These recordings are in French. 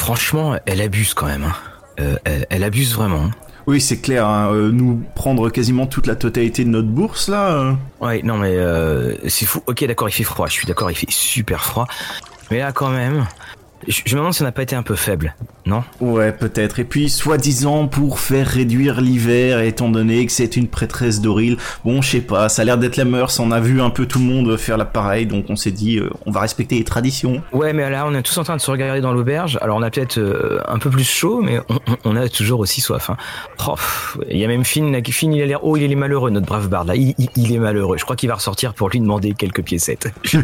franchement, elle abuse quand même. Hein. Euh, elle, abuse vraiment. Oui, c'est clair. Hein. Euh, nous prendre quasiment toute la totalité de notre bourse là. Euh. Ouais, non mais c'est fou. Ok, d'accord, il fait froid. Je suis d'accord, il fait super froid. Mais là, quand même, je, me demande si on n'a pas été un peu faible, non? Ouais, peut-être. Et puis, soi-disant, pour faire réduire l'hiver, étant donné que c'est une prêtresse d'Oril, bon, je sais pas, ça a l'air d'être la mœurs, on a vu un peu tout le monde faire l'appareil, donc on s'est dit, euh, on va respecter les traditions. Ouais, mais là, on est tous en train de se regarder dans l'auberge, alors on a peut-être euh, un peu plus chaud, mais on, a toujours aussi soif. Hein. Oh, il y a même Finn, Finn, il a l'air, oh, il est malheureux, notre brave barde, là, il, il est malheureux. Je crois qu'il va ressortir pour lui demander quelques piécettes.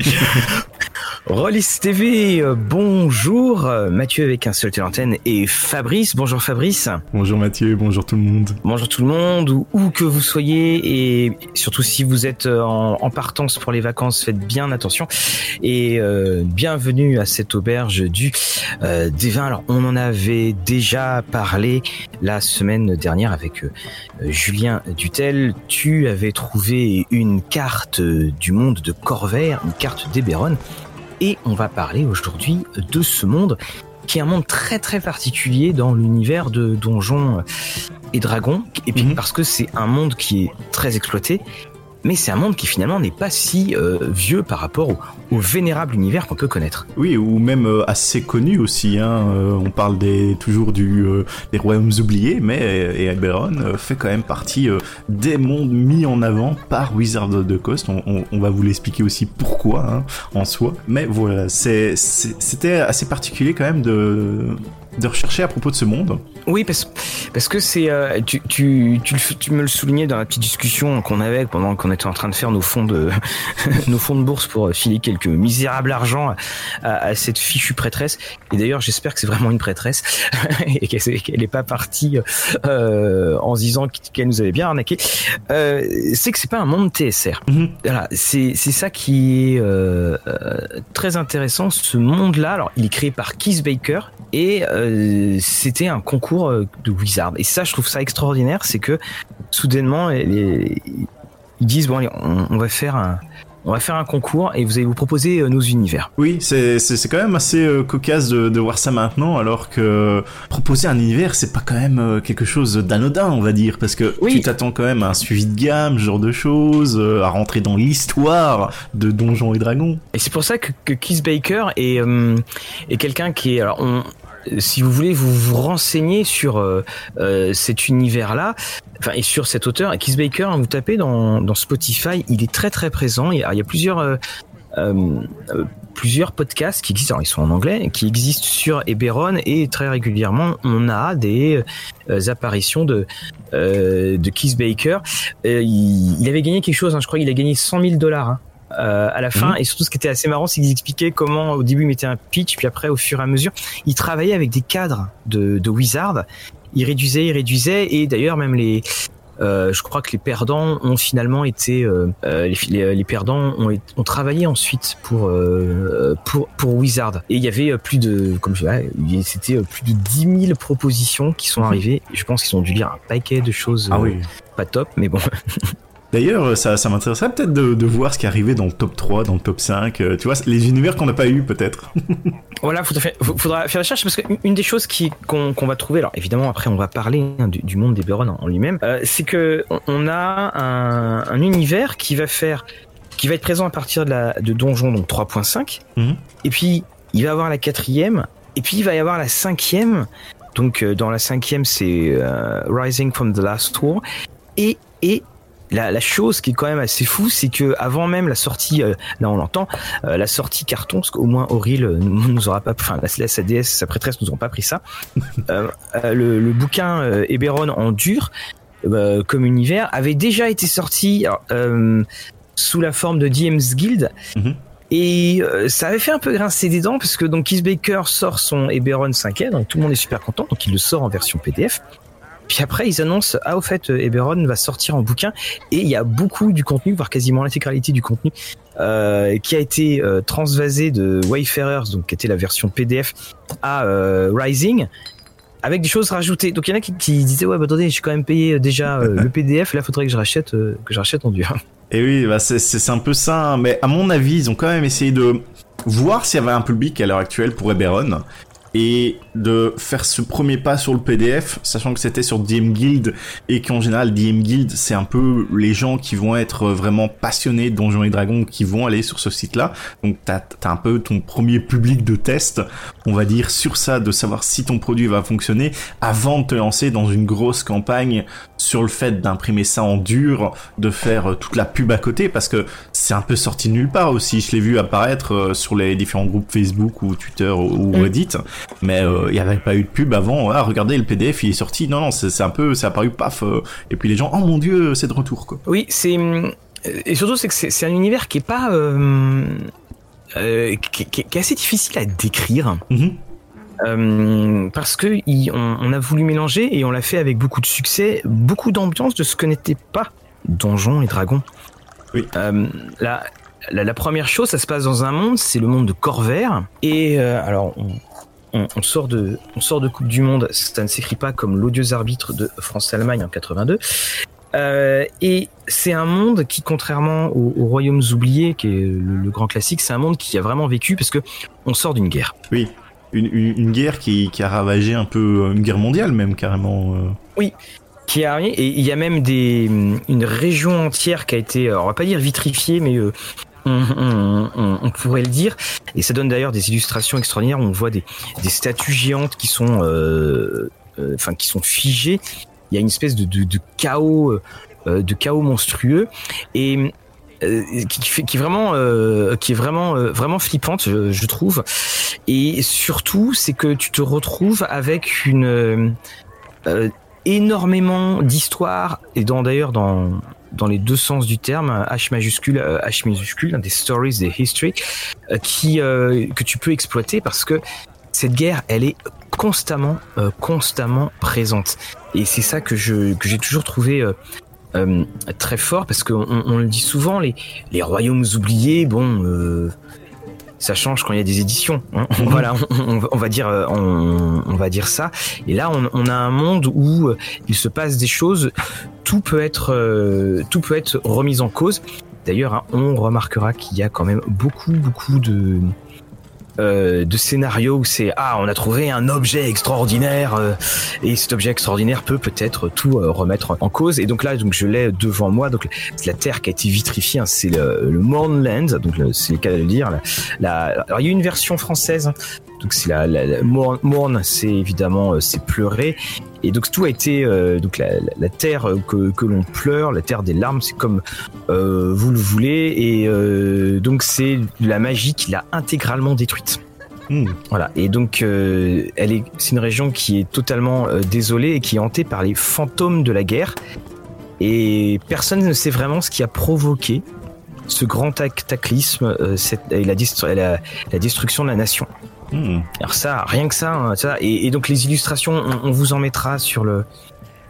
Rollis TV, euh, bonjour. Euh, Mathieu avec un seul l'antenne et Fabrice. Bonjour Fabrice. Bonjour Mathieu, bonjour tout le monde. Bonjour tout le monde, où, que vous soyez et surtout si vous êtes euh, en, partance pour les vacances, faites bien attention. Et bienvenue à cette auberge du des vins. Alors on en avait déjà parlé la semaine dernière avec Julien Dutel. Tu avais trouvé une carte du monde de Corvair, une carte d'Eberron et on va parler aujourd'hui de ce monde qui est un monde très très particulier dans l'univers de Donjons et Dragons, et puis mhm. parce que c'est un monde qui est très exploité, mais c'est un monde qui finalement n'est pas si euh, vieux par rapport au, vénérable univers qu'on peut connaître. Oui, ou même euh, assez connu aussi. Hein. Euh, on parle toujours des royaumes oubliés, mais et Eberron fait quand même partie des mondes mis en avant par Wizard of the Coast. On, on, va vous l'expliquer aussi pourquoi hein, en soi. Mais voilà, c'était assez particulier quand même de de rechercher à propos de ce monde. Oui, parce, parce que c'est euh, tu, tu, tu, tu, me le soulignais dans la petite discussion qu'on avait pendant qu'on était en train de faire nos fonds de nos fonds de bourse pour filer quelques misérables argent à, cette fichue prêtresse. Et d'ailleurs, j'espère que c'est vraiment une prêtresse et qu'elle n'est pas partie euh, en se disant qu'elle nous avait bien arnaqué. Euh, c'est que c'est pas un monde TSR. Mm-hmm. Voilà, c'est c'est ça qui est très intéressant. Ce monde-là, alors il est créé par Keith Baker et euh, c'était un concours euh, de Wizard. Et ça, je trouve ça extraordinaire, c'est que soudainement, ils disent bon, allez, on, va faire un, on va faire un concours et vous allez vous proposer euh, nos univers. Oui, c'est quand même assez cocasse de, voir ça maintenant, alors que proposer un univers, c'est pas quand même quelque chose d'anodin, on va dire, parce que tu t'attends quand même à un suivi de gamme, ce genre de choses, à rentrer dans l'histoire de Donjons et Dragons. Et c'est pour ça que, que Keith Baker est, est quelqu'un qui est, alors on, si vous voulez vous vous renseigner sur euh, euh, cet univers-là, enfin et sur cet auteur, Keith Baker, hein, vous tapez dans, dans Spotify, il est très très présent. Il y a, plusieurs euh, plusieurs podcasts qui existent, alors ils sont en anglais, qui existent sur Eberron et très régulièrement on a des apparitions de de Keith Baker. Il, avait gagné quelque chose, hein, je crois, il a gagné 100 000 dollars. Hein. Euh, à la fin. Mhm. Et surtout, ce qui était assez marrant, c'est qu'ils expliquaient comment, au début, ils mettaient un pitch, puis après, au fur et à mesure, ils travaillaient avec des cadres de, de Wizard. Ils réduisaient, ils réduisaient, et d'ailleurs, même les, euh, je crois que les perdants ont finalement été euh, les, les, perdants ont, ont, travaillé ensuite pour euh, pour pour Wizard et il y avait plus de comme je c'était plus de 10 000 propositions qui sont mhm. arrivées je pense qu'ils ont dû lire un paquet de choses ah oui. pas top mais bon D'ailleurs, ça, ça m'intéresserait peut-être de, voir ce qui arrivait dans le top 3, dans le top 5. Euh, tu vois, les univers qu'on n'a pas eu peut-être. voilà, faudra faire, faudra faire la recherche parce qu'une des choses qu'on va trouver, alors évidemment après on va parler hein, du, monde des Beron en, lui-même, euh, c'est que on a un, univers qui va faire, qui va être présent à partir de, la, de Donjon donc 3.5, mhm. et puis il va avoir la quatrième, et puis il va y avoir la cinquième. Donc euh, dans la cinquième c'est Rising from the Last Tour, et et la, la, chose qui est quand même assez fou, c'est que avant même la sortie, euh, là on l'entend, euh, la sortie carton, parce qu'au moins Auril euh, nous, aura pas, enfin la, sa déesse, sa prêtresse nous auront pas pris ça. le, le, bouquin Eberron en dur comme univers avait déjà été sorti sous la forme de DM's Guild. Mhm. Et ça avait fait un peu grincer des dents parce que donc Keith Baker sort son Eberron 5 donc tout le monde est super content, donc il le sort en version PDF. Puis après, ils annoncent, ah, au fait, Eberron va sortir en bouquin. Et il y a beaucoup du contenu, voire quasiment l'intégralité du contenu, euh, qui a été euh, transvasé de Wayfarers, donc qui était la version PDF, à euh, Rising, avec des choses rajoutées. Donc il y en a qui, disaient, ouais, bah attendez, j'ai quand même payé déjà le PDF, là, faudrait que je rachète, que je rachète en dur. Et oui, bah c'est un peu ça. Hein. Mais à mon avis, ils ont quand même essayé de voir s'il y avait un public à l'heure actuelle pour Eberron et de faire ce premier pas sur le PDF, sachant que c'était sur DM Guild et qu'en général DM Guild c'est un peu les gens qui vont être vraiment passionnés de Donjons et Dragons qui vont aller sur ce site-là. Donc t'as as un peu ton premier public de test, on va dire sur ça, de savoir si ton produit va fonctionner avant de te lancer dans une grosse campagne sur le fait d'imprimer ça en dur, de faire euh, toute la pub à côté, parce que c'est un peu sorti de nulle part aussi. Je l'ai vu apparaître euh, sur les différents groupes Facebook ou Twitter ou mm. Reddit, mais euh, il n'y avait pas eu de pub avant. Ah, regardez, le PDF il est sorti. Non, non, c'est un peu, c'est apparu paf. et puis les gens, oh mon dieu, c'est de retour quoi. Oui, c'est et surtout c'est que c'est un univers qui est pas qui, est assez difficile à décrire. Euh, parce que on, a voulu mélanger et on l'a fait avec beaucoup de succès, beaucoup d'ambiance de ce que n'était pas Donjons et Dragons. Oui. Euh, la, la, première chose, ça se passe dans un monde, c'est le monde de Corvair. Et euh, alors, on, on, sort de, on sort de Coupe du Monde. Ça ne s'écrit pas comme l'odieux arbitre de France-Allemagne en 82. Euh, et c'est un monde qui, contrairement aux, Royaumes oubliés, qui est le, le, grand classique, c'est un monde qui a vraiment vécu parce que on sort d'une guerre. Oui une, guerre qui, a ravagé un peu, euh, une guerre mondiale même carrément. Euh. Oui, qui a et il y a même des, une région entière qui a été, on va pas dire vitrifiée, mais euh, on, pourrait le dire. Et ça donne d'ailleurs des illustrations extraordinaires. On voit des, statues géantes qui sont, enfin, qui sont figées. Il y a une espèce de, chaos, de chaos monstrueux. Et euh, qui, est vraiment euh, euh, flippante je, je, trouve et surtout c'est que tu te retrouves avec une énormément d'histoires et dans d'ailleurs dans dans les deux sens du terme H majuscule H minuscule des stories des history qui que tu peux exploiter parce que cette guerre elle est constamment constamment présente. Et c'est ça que je que j'ai toujours trouvé euh, très fort parce qu'on on le dit souvent, les, les royaumes oubliés, bon, euh, ça change quand il y a des éditions. Hein. voilà, on, va dire, euh, on, va dire ça. Et là, on, a un monde où il se passe des choses. Tout peut être, tout peut être remis en cause. D'ailleurs, hein, on remarquera qu'il y a quand même beaucoup, beaucoup de euh, de scénario où c'est ah on a trouvé un objet extraordinaire euh, et cet objet extraordinaire peut peut-être tout euh, remettre en cause. Et donc là donc je l'ai devant moi. Donc la terre qui a été vitrifiée hein, c'est le, le Mornland donc c'est le cas de le dire la, alors il y a une version française donc c'est la, la, Morn, c'est évidemment c'est pleurer et donc tout a été euh, donc la, la, terre que, que l'on pleure, la terre des larmes, c'est comme euh, vous le voulez. Et euh, donc c'est la magie qui l'a intégralement détruite. Hmm. Voilà. Et donc elle est, c'est une région qui est totalement désolée et qui est hantée par les fantômes de la guerre. Et personne ne sait vraiment ce qui a provoqué ce grand cataclysme et la, la, la destruction de la nation. Hmm. Alors ça, rien que ça, hein, et, donc les illustrations, on, vous en mettra sur le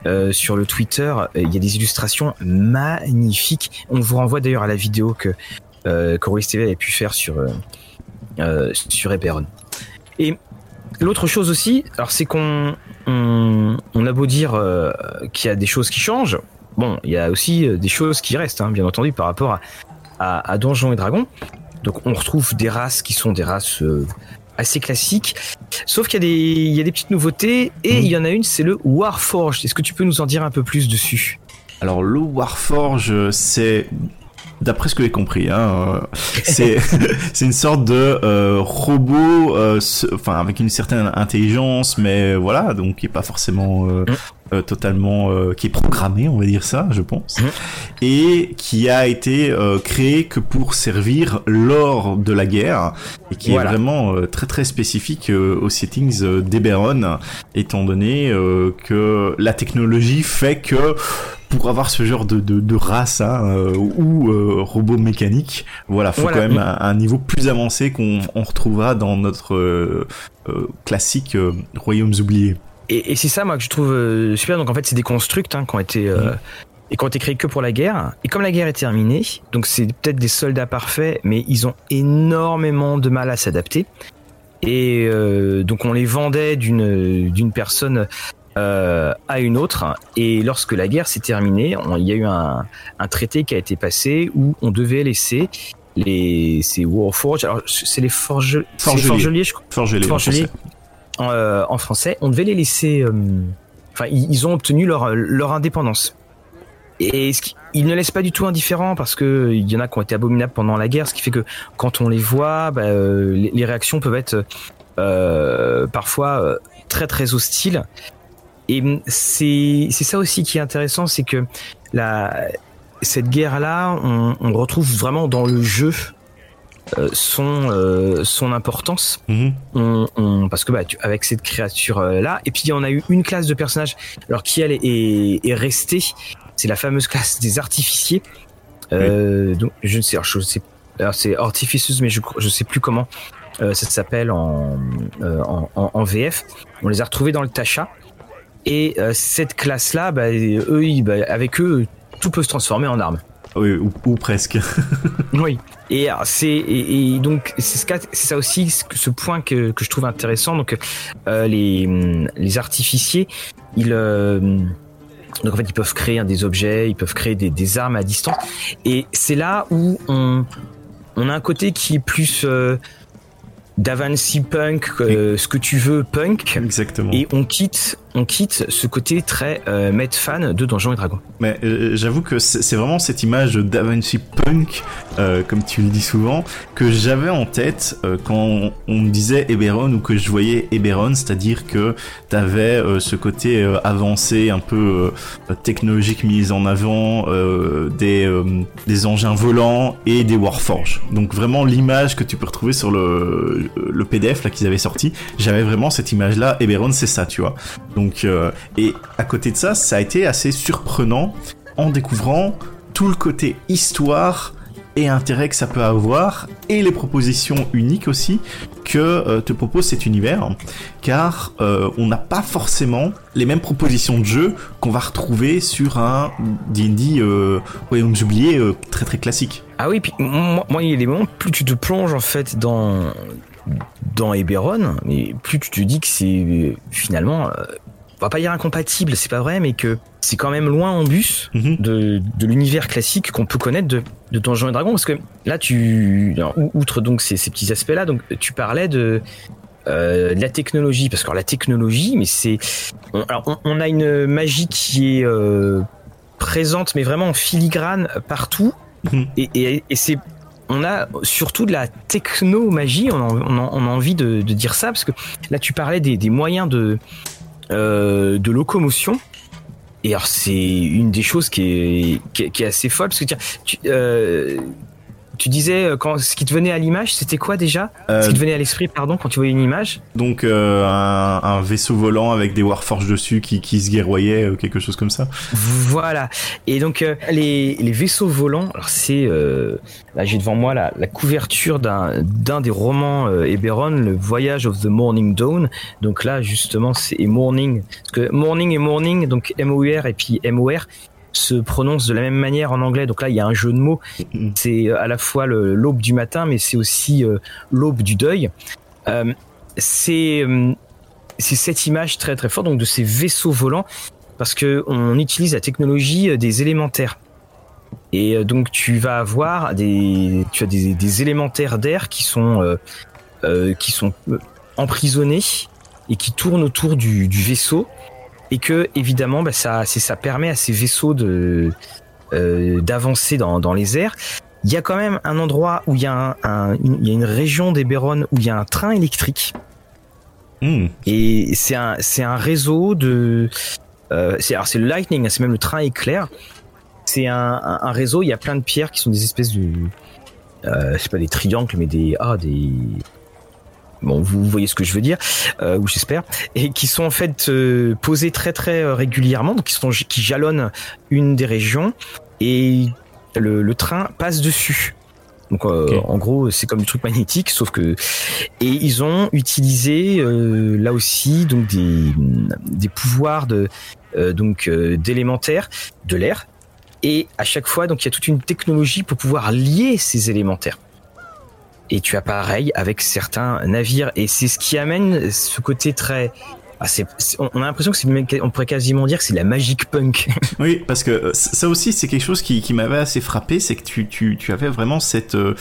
euh, sur le Twitter. Il y a des illustrations magnifiques. On vous renvoie d'ailleurs à la vidéo que euh, TV avait pu faire sur euh, euh, sur Eperon. Et l'autre chose aussi, alors c'est qu'on on, a beau dire euh, qu'il y a des choses qui changent. Bon, il y a aussi des choses qui restent, hein, bien entendu, par rapport à, à, à Donjons et Dragons. Donc on retrouve des races qui sont des races assez classique. Sauf qu'il y, a des, il y a des petites nouveautés et il y en a une, c'est le Warforged. Est-ce que tu peux nous en dire un peu plus dessus? Alors le Warforged, c'est d'après ce que j'ai compris, hein, euh, c'est une sorte de euh, robot, euh, enfin avec une certaine intelligence, mais voilà, donc qui est pas forcément mm. Euh, totalement euh, qui est programmé, on va dire ça, je pense, mhm. et qui a été euh, créé que pour servir lors de la guerre et qui est vraiment très très spécifique aux settings d'Eberron, étant donné que la technologie fait que pour avoir ce genre de, de, de race hein, ou robot mécanique, voilà, faut quand même un, niveau plus avancé qu'on retrouvera dans notre classique Royaumes oubliés et, c'est ça, moi, que je trouve euh, super. Donc, en fait, c'est des constructs hein, qui ont été. Euh, mhm. Et qui ont été créés que pour la guerre. Et comme la guerre est terminée, donc c'est peut-être des soldats parfaits, mais ils ont énormément de mal à s'adapter. Et euh, donc on les vendait d'une d'une personne à une autre. Et lorsque la guerre s'est terminée, il y a eu un, un, traité qui a été passé où on devait laisser les ces Warforged. Alors c'est les forge, forgeliers, je crois. Forgeliers. En, français, on devait les laisser. Enfin, ils, ont obtenu leur, leur indépendance. Et ce ils ne laissent pas du tout indifférent parce que il y en a qui ont été abominables pendant la guerre, ce qui fait que quand on les voit, bah, les, réactions peuvent être parfois très très hostiles. Et c'est ça aussi qui est intéressant, c'est que la cette guerre là, on, on retrouve vraiment dans le jeu euh, son euh, son importance. Mhm. on, on, parce que bah avec cette créature euh, là et puis on a eu une classe de personnages. Alors qui elle est, est, restée c'est la fameuse classe des artificiers. Donc je ne sais je sais c'est artificeuse mais je je sais plus comment ça s'appelle en, en, en, VF on les a retrouvés dans le Tacha. Et cette classe là bah, eux bah, avec eux tout peut se transformer en arme oui, ou, presque. oui. Et c'est et, donc c'est c'est ça aussi ce point que, que je trouve intéressant. Donc euh, les les artificiers, ils euh, donc en fait ils peuvent créer des objets, ils peuvent créer des, des armes à distance. Et c'est là où on on a un côté qui est plus euh, d'Avancy Punk, euh, ce que tu veux punk. Exactement. Et on quitte, on quitte ce côté très euh, fan de Donjons et Dragons. Mais euh, j'avoue que c'est vraiment cette image d'Avancy Punk, euh, comme tu le dis souvent, que j'avais en tête quand on, me disait Eberron ou que je voyais Eberron, c'est-à-dire que t'avais ce côté avancé, un peu technologique mis en avant, des, des engins volants et des Warforges. Donc vraiment l'image que tu peux retrouver sur le le PDF là qu'ils avaient sorti, j'avais vraiment cette image là. Eberron, c'est ça, tu vois. Donc euh, et à côté de ça, ça a été assez surprenant en découvrant tout le côté histoire et intérêt que ça peut avoir et les propositions uniques aussi que euh, te propose cet univers car euh, on n'a pas forcément les mêmes propositions de jeu qu'on va retrouver sur un D&D euh, Royaumes très très classique. Ah oui, puis moi, il y a des moments plus tu te plonges en fait dans dans Eberron, plus tu te dis que c'est finalement, on va pas dire incompatible, c'est pas vrai, mais que c'est quand même loin en bus mhm. de, de l'univers classique qu'on peut connaître de, de Donjons et Dragons, parce que là, tu, outre donc ces, ces petits aspects-là, donc tu parlais de, euh, de la technologie, parce que la technologie, mais c'est, on, alors on, a une magie qui est euh, présente, mais vraiment en filigrane partout, mhm. et, et, et c'est on a surtout de la techno-magie, on, a, envie de, dire ça, parce que là tu parlais des, moyens de, euh, de locomotion. Et alors c'est une des choses qui est, qui est, assez folle, parce que tiens, tu, euh, tu disais euh, quand ce qui te venait à l'image, c'était quoi déjà Ce qui te euh, venait à l'esprit, pardon, quand tu voyais une image Donc euh, un, vaisseau volant avec des Warforges dessus qui, qui se guerroyaient, quelque chose comme ça. Voilà. Et donc les, les, vaisseaux volants, alors c'est là j'ai devant moi la, la couverture d'un d'un des romans Eberron, le Voyage of the Morning Dawn. Donc là justement c'est Morning, parce que Morning et Morning, donc M O R et puis M O R se prononce de la même manière en anglais. Donc là, il y a un jeu de mots. Mm-hmm. C'est euh, à la fois l'aube du matin, mais c'est aussi euh, l'aube du deuil. Euh, c'est cette image très très forte donc de ces vaisseaux volants parce que on utilise la technologie des élémentaires. Et donc tu vas avoir des tu as des, élémentaires d'air qui sont qui sont emprisonnés et qui tournent autour du vaisseau et que évidemment bah, ça ça permet à ces vaisseaux de euh, d'avancer dans, dans les airs. Il y a quand même un endroit où il y a un, une, il y a une région des Béronnes où il y a un train électrique. Hmm. Et c'est un c'est un réseau de euh, c'est alors c'est le Lightning, c'est même le train éclair. C'est un, un, réseau. Il y a plein de pierres qui sont des espèces de euh, c'est pas des triangles mais des ah des bon, vous voyez ce que je veux dire, euh, ou j'espère, et qui sont en fait euh, posés très très euh, régulièrement, donc qui, sont, qui jalonnent une des régions, et le, le train passe dessus. Donc en gros c'est comme du truc magnétique, sauf que et ils ont utilisé là aussi donc des, des pouvoirs de donc d'élémentaires de l'air et à chaque fois donc il y a toute une technologie pour pouvoir lier ces élémentaires. Et tu as pareil avec certains navires. Et c'est ce qui amène ce côté très... Ah, on a l'impression que c'est, on pourrait quasiment dire que c'est la magique punk. Oui, parce que euh, ça aussi, c'est quelque chose qui, qui m'avait assez frappé, c'est que tu, tu, tu avais vraiment cette, euh,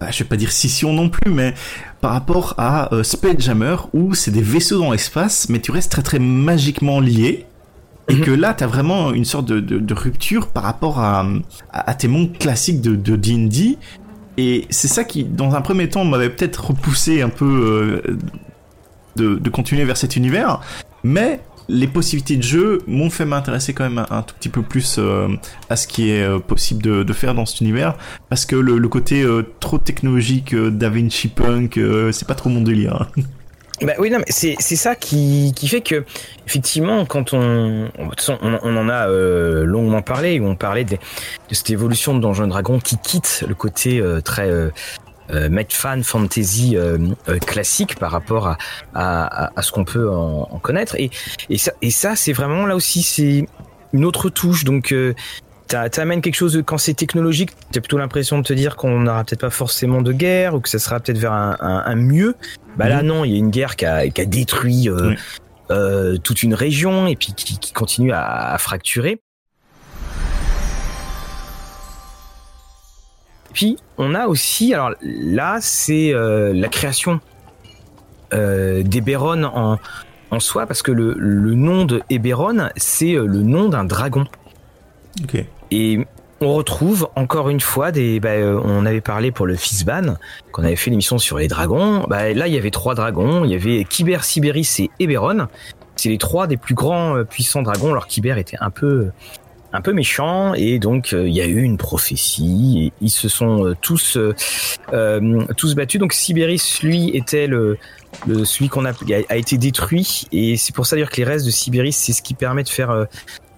bah, je vais pas dire scission non plus, mais par rapport à euh, Spelljammer où c'est des vaisseaux dans l'espace, mais tu restes très très magiquement lié. Et Mhm. que là, t'as vraiment une sorte de, de, de rupture par rapport à, à, à tes mondes classiques de de D&D. Et c'est ça qui, dans un premier temps, m'avait peut-être repoussé un peu euh, de, continuer vers cet univers. Mais les possibilités de jeu m'ont fait m'intéresser quand même un, tout petit peu plus euh, à ce qui est euh, possible de, faire dans cet univers. Parce que le, côté trop technologique euh, d'Avinci Punk, c'est pas trop mon délire. hein. Bah oui, non, mais c'est c'est ça qui, qui fait que, effectivement, quand on. on- On, en a euh, longuement parlé, où on parlait de, de cette évolution de Donjons et Dragons qui quitte le côté euh, très. Euh, euh, fan fantasy euh, euh, classique par rapport à, à, à- ce qu'on peut en, en connaître et, et ça, et ça c'est vraiment là aussi c'est une autre touche donc t'amènes quelque chose de- quand c'est technologique t'as plutôt l'impression de te dire qu'on n'aura peut-être pas forcément de guerre ou que ça sera peut-être vers un, un, un mieux bah là Mhm. non il y a une guerre qui a, qui a détruit euh, Oui. euh, toute une région et puis qui, qui continue à, à fracturer Puis on a aussi, alors là c'est euh, la création d'Eberron en, en soi, parce que le, le nom de Eberron c'est le nom d'un dragon. Ok. Et on retrouve encore une fois des. Bah, euh, on avait parlé pour le Fizban, qu'on avait fait l'émission sur les dragons. Bah, là, il y avait trois dragons. Il y avait Kyber, Sibéris et Eberron. C'est les trois des plus grands euh, puissants dragons. Alors Kyber était un peu, un peu méchant et donc euh, il y a eu une prophétie. Et ils se sont tous, tous battus. Donc Sibéris, lui, était le, celui qu'on a, a, été détruit et c'est pour ça d'ailleurs que les restes de Sibéris, c'est ce qui permet de faire.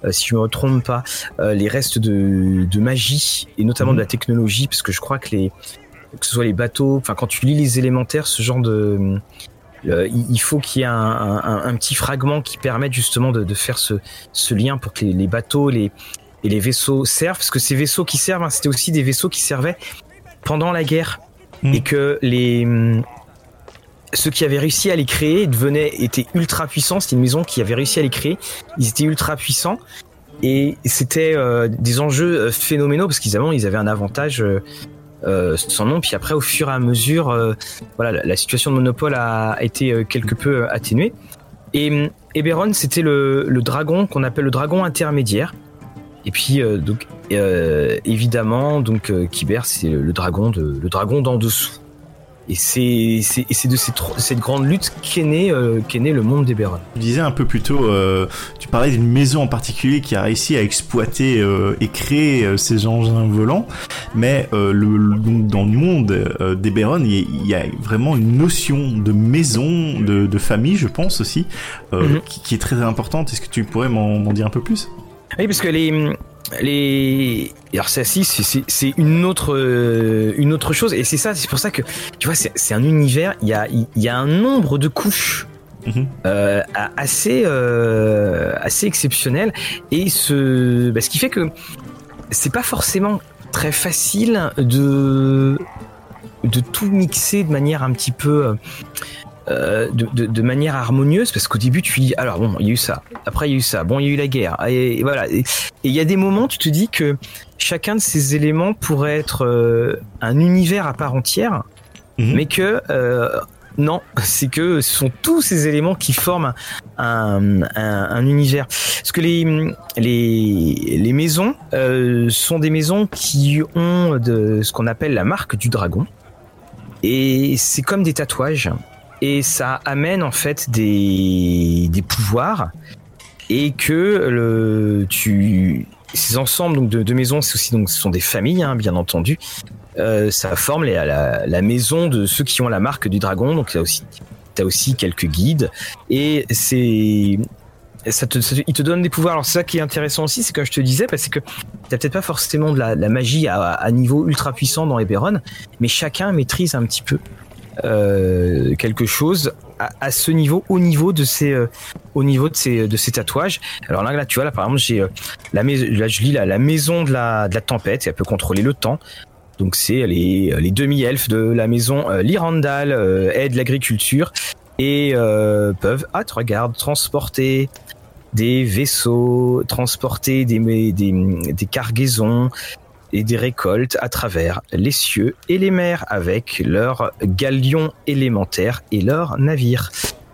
Euh, si je me trompe pas, euh, les restes de, de magie et notamment Mhm. de la technologie, parce que je crois que les que ce soit les bateaux, enfin quand tu lis les élémentaires, ce genre de euh, il faut qu'il y ait un, un, un petit fragment qui permette justement de, de faire ce, ce lien pour que les, les bateaux les, et les vaisseaux servent, parce que ces vaisseaux qui servent, hein, c'était aussi des vaisseaux qui servaient pendant la guerre Mhm. et que les ceux qui avaient réussi à les créer devenaient étaient ultra puissants. C'était une maison qui avait réussi à les créer. Ils étaient ultra puissants et c'était euh, des enjeux euh, phénoménaux parce qu'ils avaient ils avaient un avantage euh, sans nom. Puis après, au fur et à mesure, voilà, la, situation de monopole a, été quelque peu atténuée. Et Eberron, c'était le, dragon qu'on appelle le dragon intermédiaire. Et puis donc évidemment donc Kyber c'est le dragon de le dragon d'en dessous. Et c'est de cette, cette grande lutte qu'est né euh, qu'est né le monde d'Eberron. Tu disais un peu plus tôt, euh, tu parlais d'une maison en particulier qui a réussi à exploiter euh, et créer euh, ces engins volants, mais le, le- donc dans le monde euh, d'Eberron, il y, a- il y a vraiment une notion de maison, de, de famille, je pense aussi, Mhm. qui, qui est très importante. Est-ce que tu pourrais m'en dire un peu plus? Oui, parce que les les alors c'est si c'est une autre euh, une autre chose et c'est ça c'est pour ça que tu vois c'est un univers il y a il y a un nombre de couches Mhm. euh, assez euh, assez exceptionnel et ce bah, ce qui fait que c'est pas forcément très facile de de tout mixer de manière un petit peu euh, de, de, de manière harmonieuse parce qu'au début tu dis alors bon il y a eu ça après il y a eu ça bon il y a eu la guerre et, et voilà et il y a des moments tu te dis que chacun de ces éléments pourrait être euh, un univers à part entière Mhm. mais que euh, non, c'est que ce sont tous ces éléments qui forment un, un, un univers. Parce que les, les, les maisons sont des maisons qui ont de ce qu'on appelle la marque du dragon. Et c'est comme des tatouages. Et ça amène en fait des, pouvoirs. Et que ces ensembles donc, de, maisons, aussi donc ce sont des familles, hein, bien entendu. Euh, ça forme la, maison de ceux qui ont la marque du dragon. Donc t'as aussi, t'as aussi quelques guides et c'est ça te, ça donne des pouvoirs. Alors c'est ça qui est intéressant aussi, c'est comme je te disais, parce que t'as peut-être pas forcément de la, de la magie à, à niveau ultra puissant dans Eberron, mais chacun maîtrise un petit peu euh, quelque chose à, ce niveau, au niveau de ces, euh, au niveau de ces, de ces tatouages. Alors là, tu vois, là par exemple, j'ai euh, la maison, là je lis là, la maison de la, de la tempête, elle peut contrôler le temps. Donc c'est les, les demi-elfes de la maison Lirandal aident l'agriculture et peuvent, ah tu regardes, transporter des vaisseaux, transporter des, des cargaisons, et des récoltes à travers les cieux et les mers avec leurs galions élémentaires et leurs navires.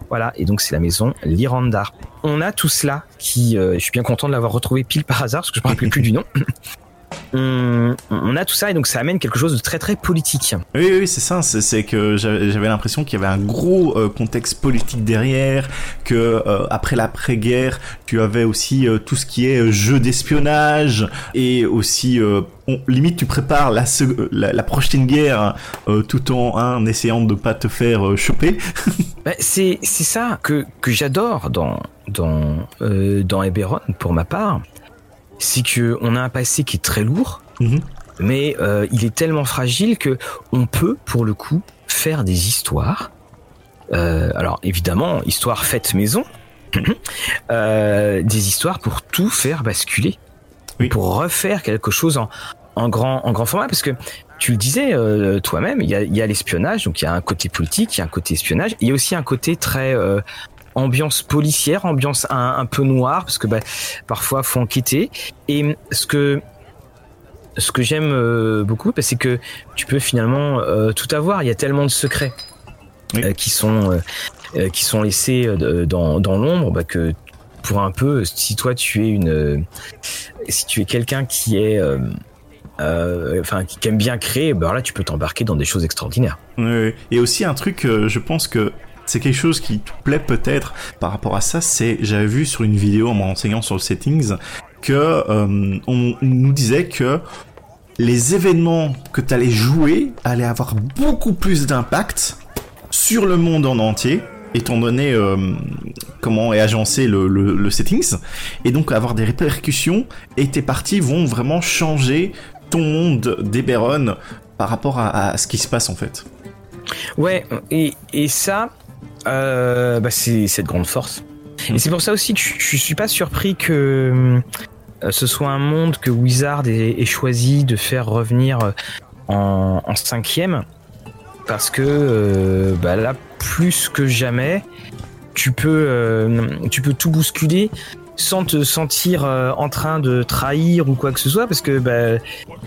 Voilà, et donc c'est la maison Lirandar. On a tout cela qui, euh, je suis bien content de l'avoir retrouvé pile par hasard parce que je me rappelais plus du nom. On, a tout ça et donc ça amène quelque chose de très très politique. Oui, oui, c'est ça. C'est que j'avais l'impression qu'il y avait un gros euh, contexte politique derrière, que euh, après l'après-guerre, tu avais aussi euh, tout ce qui est jeu d'espionnage et aussi limite tu prépares la, la, prochaine guerre tout en hein, essayant de pas te faire choper. Bah, c'est c'est ça que que j'adore dans dans dans Eberron pour ma part c'est que on a un passé qui est très lourd, mhm. mais euh, il est tellement fragile que on peut, pour le coup, faire des histoires. Euh, alors évidemment, histoire faite maison, euh, des histoires pour tout faire basculer, pour refaire quelque chose en, en grand en grand format, parce que tu le disais toi-même, il y a, y a l'espionnage, donc il y a un côté politique, il y a un côté espionnage, il y a aussi un côté très ambiance policière, ambiance un, peu noire parce que bah, parfois faut enquêter. Et ce que ce que j'aime euh, beaucoup, bah, c'est que tu peux finalement euh, tout avoir. Il y a tellement de secrets euh, qui sont qui sont laissés dans, dans l'ombre bah, que pour un peu, si toi tu es une, si tu es quelqu'un qui est enfin qui aime bien créer, bah là tu peux t'embarquer dans des choses extraordinaires. Oui, et aussi un truc, je pense que c'est quelque chose qui te plaît peut-être par rapport à ça, c'est j'avais vu sur une vidéo en me renseignant sur le settings que euh, on nous disait que les événements que tu allais jouer allaient avoir beaucoup plus d'impact sur le monde en entier étant donné euh, comment est agencé le, settings et donc avoir des répercussions et tes parties vont vraiment changer ton monde d'Eberron par rapport à, à, ce qui se passe en fait. Ouais, et, et ça, euh, bah c'est cette grande force. Et c'est pour ça aussi que je, je suis pas surpris que euh, ce soit un monde que Wizard ait, choisi de faire revenir euh, en, cinquième. Parce que bah là, plus que jamais, tu peux, tu peux tout bousculer sans te sentir en train de trahir ou quoi que ce soit, parce que bah,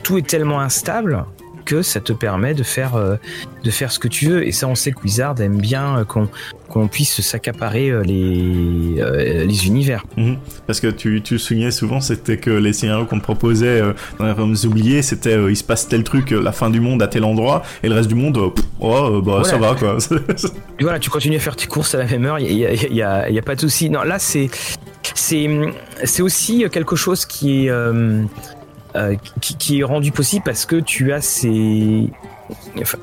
tout est tellement instable que ça te permet de faire, euh, de faire ce que tu veux. Et ça, on sait que Wizard aime bien euh, qu'on qu'on puisse s'accaparer euh, les, les univers. Mhm. Parce que tu, tu soulignais souvent, c'était que les scénarios qu'on te proposait dans les Realms oubliés, c'était il se passe tel truc, la fin du monde à tel endroit, et le reste du monde, oh, bah ça va quoi. voilà, tu continues à faire tes courses à la même heure, il n'y a, y a, y a, pas de souci. Non, là, c'est c'est aussi quelque chose qui est euh, qui, est rendu possible parce que tu as ces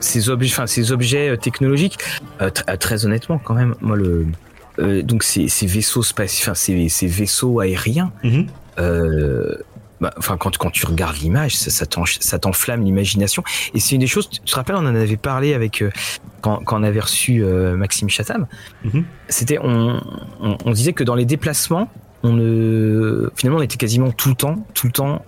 ces objets, enfin ces objets euh, technologiques. Euh, très honnêtement, quand même, moi le donc ces, ces vaisseaux spatiaux, enfin ces, ces, vaisseaux aériens. Mhm. Bah, enfin, quand, quand tu regardes l'image, ça, ça t'enflamme l'imagination. Et c'est une des choses, tu te rappelles, on en avait parlé avec, quand, quand, on avait reçu Maxime Chatham. Mhm. C'était, on, on, on, disait que dans les déplacements, on ne, finalement, on était quasiment tout le temps, tout le temps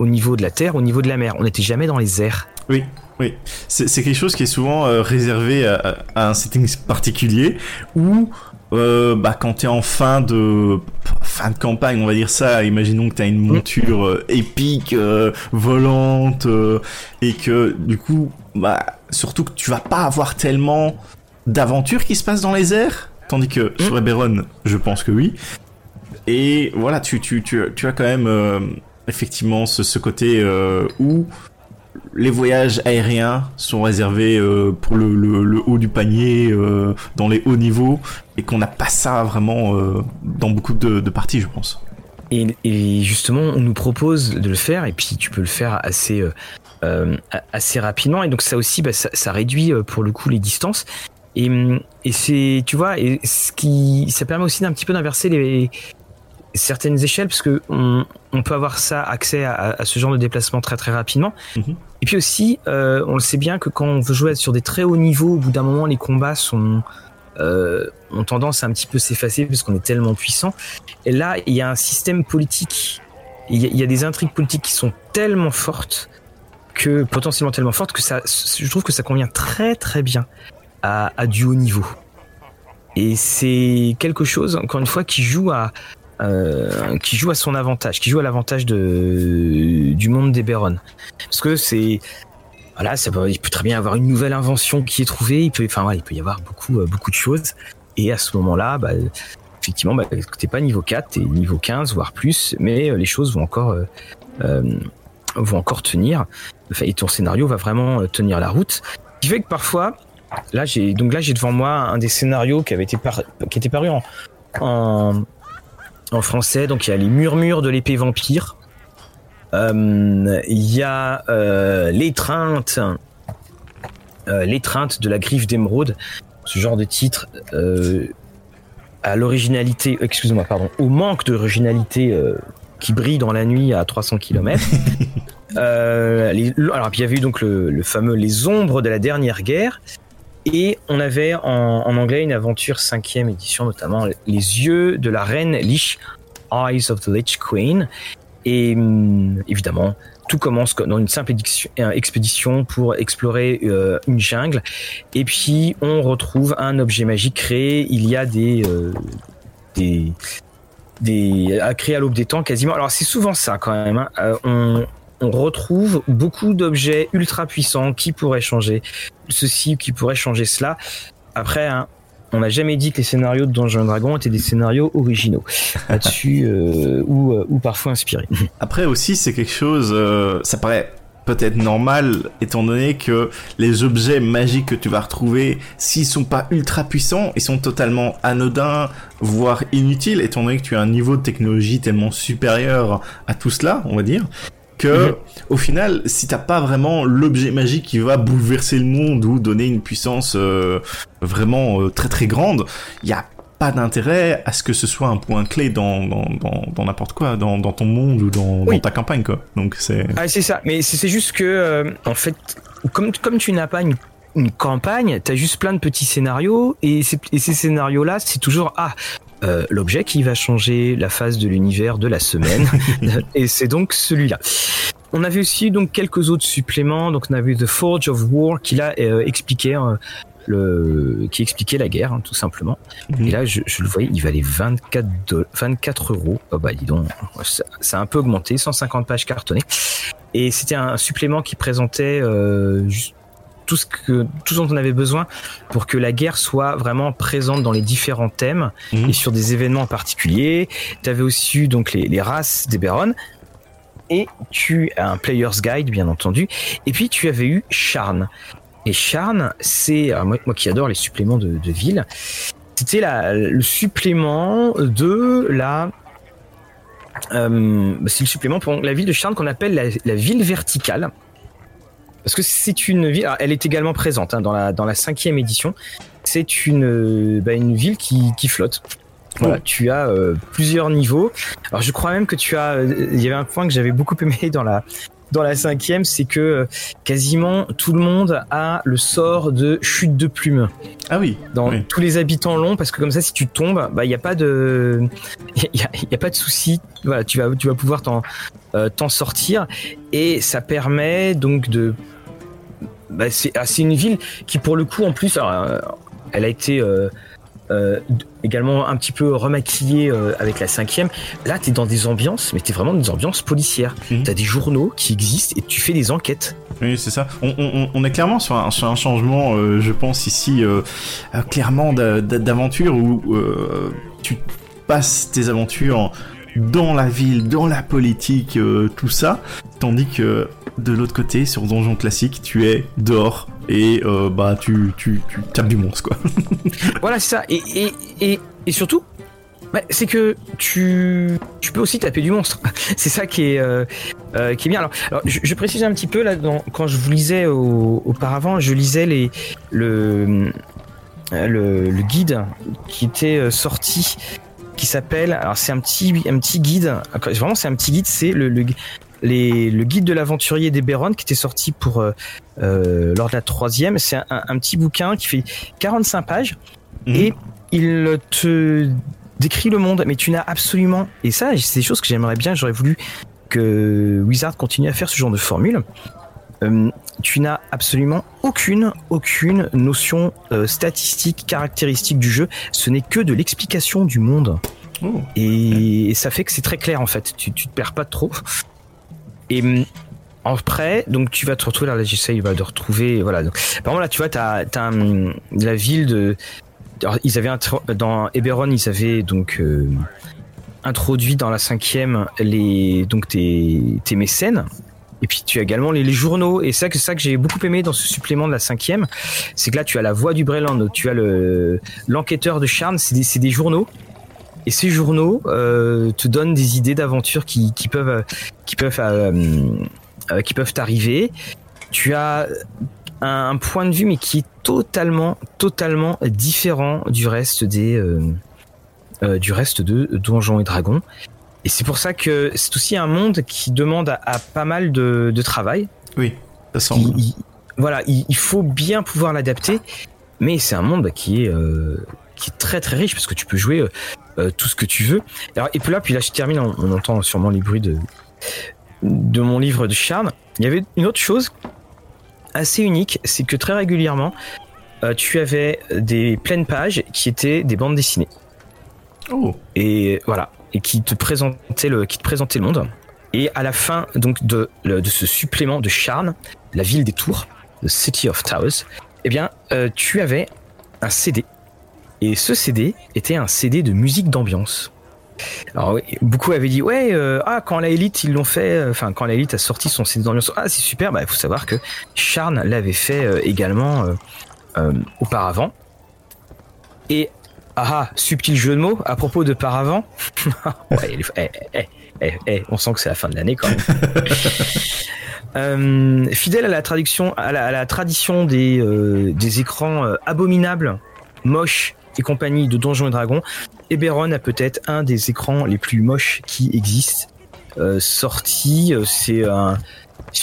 au niveau de la terre, au niveau de la mer. On n'était jamais dans les airs. Oui, oui. C'est quelque chose qui est souvent euh, réservé à, un setting particulier où euh, bah, quand tu es en fin de fin de campagne, on va dire ça, imaginons que tu as une monture euh, épique, volante, et que du coup, bah, surtout que tu vas pas avoir tellement d'aventures qui se passent dans les airs, tandis que sur Eberron, je pense que oui. Et voilà, tu, tu, tu, tu as quand même effectivement ce, côté euh, où les voyages aériens sont réservés euh, pour le, haut du panier, euh, dans les hauts niveaux, et qu'on n'a pas ça vraiment dans beaucoup de, parties, je pense. Et, justement, on nous propose de le faire, et puis tu peux le faire assez, assez rapidement, et donc ça aussi, bah, ça, réduit pour le coup les distances. Et, et c'est, tu vois, et ce qui, ça permet aussi d'un petit peu d'inverser les, certaines échelles parce que on, peut avoir ça accès à, ce genre de déplacement très très rapidement. Mhm. Et puis aussi, euh, on le sait bien que quand on veut jouer sur des très hauts niveaux, au bout d'un moment, les combats sont euh, ont tendance à un petit peu s'effacer parce qu'on est tellement puissant. Et là, il y a un système politique, il y, a, des intrigues politiques qui sont tellement fortes que potentiellement tellement fortes que ça, je trouve que ça convient très très bien à, à du haut niveau. Et c'est quelque chose, encore une fois, qui joue à, qui joue à son avantage, qui joue à l'avantage de du monde des Béron. Parce que c'est voilà, il peut très bien avoir une nouvelle invention qui est trouvée. Il peut, enfin, il peut y avoir beaucoup, beaucoup de choses. Et à ce moment-là, bah, effectivement, bah, t'es pas niveau 4, t'es niveau 15, voire plus, mais les choses vont encore, vont encore tenir. et ton scénario va vraiment tenir la route. Ce qui fait que parfois, Là, j'ai donc là j'ai devant moi un des scénarios qui avait été qui était paru en, français. Donc il y a les murmures de l'épée vampire. Euh, il y a euh, l'étreinte, euh, l'étreinte de la griffe d'émeraude. Ce genre de titre à l'originalité, excuse-moi, pardon, au manque d'originalité qui brille dans la nuit à 300 km. alors, puis il y avait eu donc le, le, fameux Les Ombres de la dernière guerre, et on avait en, anglais une aventure cinquième édition, notamment Les yeux de la reine Lich, Eyes of the Lich Queen. Et hum, évidemment, tout commence dans une simple euh, expédition pour explorer euh, une jungle. Et puis, on retrouve un objet magique créé. Il y a des, euh, des, des à créer à l'aube des temps quasiment. Alors, c'est souvent ça quand même. Hein. On retrouve beaucoup d'objets ultra puissants qui pourraient changer ceci, qui pourraient changer cela. Après, hein, on n'a jamais dit que les scénarios de Donjons Dragons étaient des scénarios originaux là-dessus euh, ou, euh, ou, parfois inspirés. Après aussi, c'est quelque chose, euh, ça paraît peut-être normal étant donné que les objets magiques que tu vas retrouver, s'ils sont pas ultra puissants, ils sont totalement anodins, voire inutiles, étant donné que tu as un niveau de technologie tellement supérieur à tout cela, on va dire que mhm. au final, si t'as pas vraiment l'objet magique qui va bouleverser le monde ou donner une puissance euh, vraiment euh, très très grande, il y a pas d'intérêt à ce que ce soit un point clé dans dans n'importe quoi, dans, dans ton monde ou dans, dans ta campagne quoi. Donc c'est. Ah c'est ça, mais c'est juste que euh, en fait, comme comme tu n'as pas une une campagne, t'as juste plein de petits scénarios et, et ces scénarios là, c'est toujours ah euh, l'objet qui va changer la phase de l'univers de la semaine. et c'est donc celui-là. On avait aussi donc quelques autres suppléments. Donc on avait The Forge of War qui là euh, expliquait euh, le qui expliquait la guerre hein, tout simplement. Mhm. Et là je, le voyais, il valait 24 24 euros. Oh bah dis donc, ça, ça, a un peu augmenté, 150 pages cartonnées. Et c'était un supplément qui présentait juste tout ce que tout dont on avait besoin pour que la guerre soit vraiment présente dans les différents thèmes mhm. et sur des événements particuliers. Tu avais aussi eu donc les, races des Béron et tu as un player's guide bien entendu et puis tu avais eu Charn. Et Charn, c'est moi, moi, qui adore les suppléments de, ville, c'était le supplément de la euh, c'est le supplément pour la ville de Charn qu'on appelle la ville verticale. Parce que c'est une ville, elle est également présente hein, dans, la, dans la cinquième édition. C'est une, euh, bah, une ville qui, qui flotte. Voilà, oh. tu as euh, plusieurs niveaux. Alors je crois même que tu as, euh, il y avait un point que j'avais beaucoup aimé dans la dans la cinquième, c'est que quasiment tout le monde a le sort de chute de plume. Ah oui. Dans tous les habitants longs, parce que comme ça, si tu tombes, bah il y a pas de, il y, a, pas de souci. Voilà, tu vas tu vas pouvoir t'en t'en sortir et ça permet donc de bah, ah, c'est une ville qui pour le coup en plus euh, elle a été euh, euh, également un petit peu remaquillée avec la cinquième. Là, t'es dans des ambiances, mais t'es vraiment dans des ambiances policières. Mmh. T'as des journaux qui existent et tu fais des enquêtes. Oui, c'est ça. On, est clairement sur un, changement, je pense ici, clairement d'aventure où tu passes tes aventures dans la ville, dans la politique, tout ça, tandis que de l'autre côté, sur Donjon Classique, tu es dehors et euh, bah tu, tu, tapes du monstre quoi. voilà, c'est ça. Et, et, et, et surtout, bah, c'est que tu, tu peux aussi taper du monstre. c'est ça qui est, euh, euh, qui est bien. Alors, je, précise un petit peu là, quand je vous lisais auparavant, je lisais les, le, le, le guide qui était sorti qui s'appelle alors c'est un petit un petit guide vraiment c'est un petit guide c'est le, le, le guide de l'aventurier des Béron qui était sorti pour euh, euh, lors de la troisième. C'est un, petit bouquin qui fait 45 pages mhm. et il te décrit le monde, mais tu n'as absolument et ça c'est des choses que j'aimerais bien. J'aurais voulu que Wizard continue à faire ce genre de formule. Euh, tu n'as absolument aucune, aucune notion statistique, caractéristique du jeu. Ce n'est que de l'explication du monde. Oh. Et, ça fait que c'est très clair en fait. Tu, tu te perds pas trop. Et hum, après, donc tu vas te retrouver là, j'essaye de retrouver, voilà. Donc, par exemple là, tu vois, t'as as, hum, la ville de, alors, ils avaient dans Eberron, ils avaient donc euh, introduit dans la cinquième les donc tes, tes mécènes. Et puis tu as également les, journaux. Et c'est ça que j'ai beaucoup aimé dans ce supplément de la cinquième, c'est que là tu as la voix du Breland, tu as le l'enquêteur de Charne, c'est des, journaux. Et ces journaux euh, te donnent des idées d'aventure qui, peuvent qui peuvent euh, euh, peuvent arriver. Tu as un, point de vue mais qui est totalement totalement différent du reste des du reste de Donjons et Dragons. Et c'est pour ça que c'est aussi un monde qui demande à, pas mal de, de, travail. Oui, ça semble. voilà, il, faut bien pouvoir l'adapter, mais c'est un monde qui est euh, qui est très très riche parce que tu peux jouer euh, euh, tout ce que tu veux. Alors, et puis là, puis là, je termine. On, entend sûrement les bruits de de mon livre de Charne. Il y avait une autre chose assez unique, c'est que très régulièrement, tu avais des pleines pages qui étaient des bandes dessinées. Oh. Et voilà et qui te présentait le, qui te présentait le monde. Et à la fin donc de, de ce supplément de Charne, la ville des tours, The City of Towers, eh bien, euh, tu avais un CD. Et ce CD était un CD de musique d'ambiance. Alors beaucoup avaient dit ouais euh, ah quand la élite ils l'ont fait euh, enfin quand la a sorti son CD d'ambiance ah c'est super bah il faut savoir que Charne l'avait fait également auparavant et ah, ah, subtil jeu de mots à propos de Paravent. ouais, eh, eh, eh, on sent que c'est la fin de l'année quand même. Euh, fidèle à la traduction, à la, tradition des, euh, des écrans euh, abominables, moches et compagnie de Donjons et Dragons, Eberron a peut-être un des écrans les plus moches qui existent. sorti, c'est un,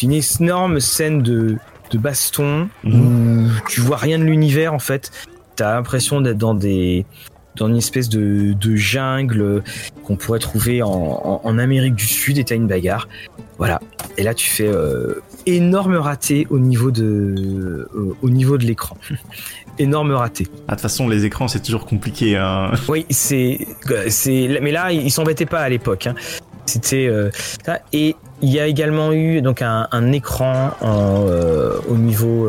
une énorme scène de, de baston mmh. où tu vois rien de l'univers en fait t'as l'impression d'être dans des dans une espèce de, de jungle qu'on pourrait trouver en, en, Amérique du Sud et t'as une bagarre. Voilà. Et là, tu fais euh, énorme raté au niveau de euh, au niveau de l'écran. énorme raté. Ah, de toute façon, les écrans, c'est toujours compliqué. Hein. Oui, c'est c'est mais là, ils s'embêtaient pas à l'époque. Hein. C'était euh, et il y a également eu donc un, un écran en, au niveau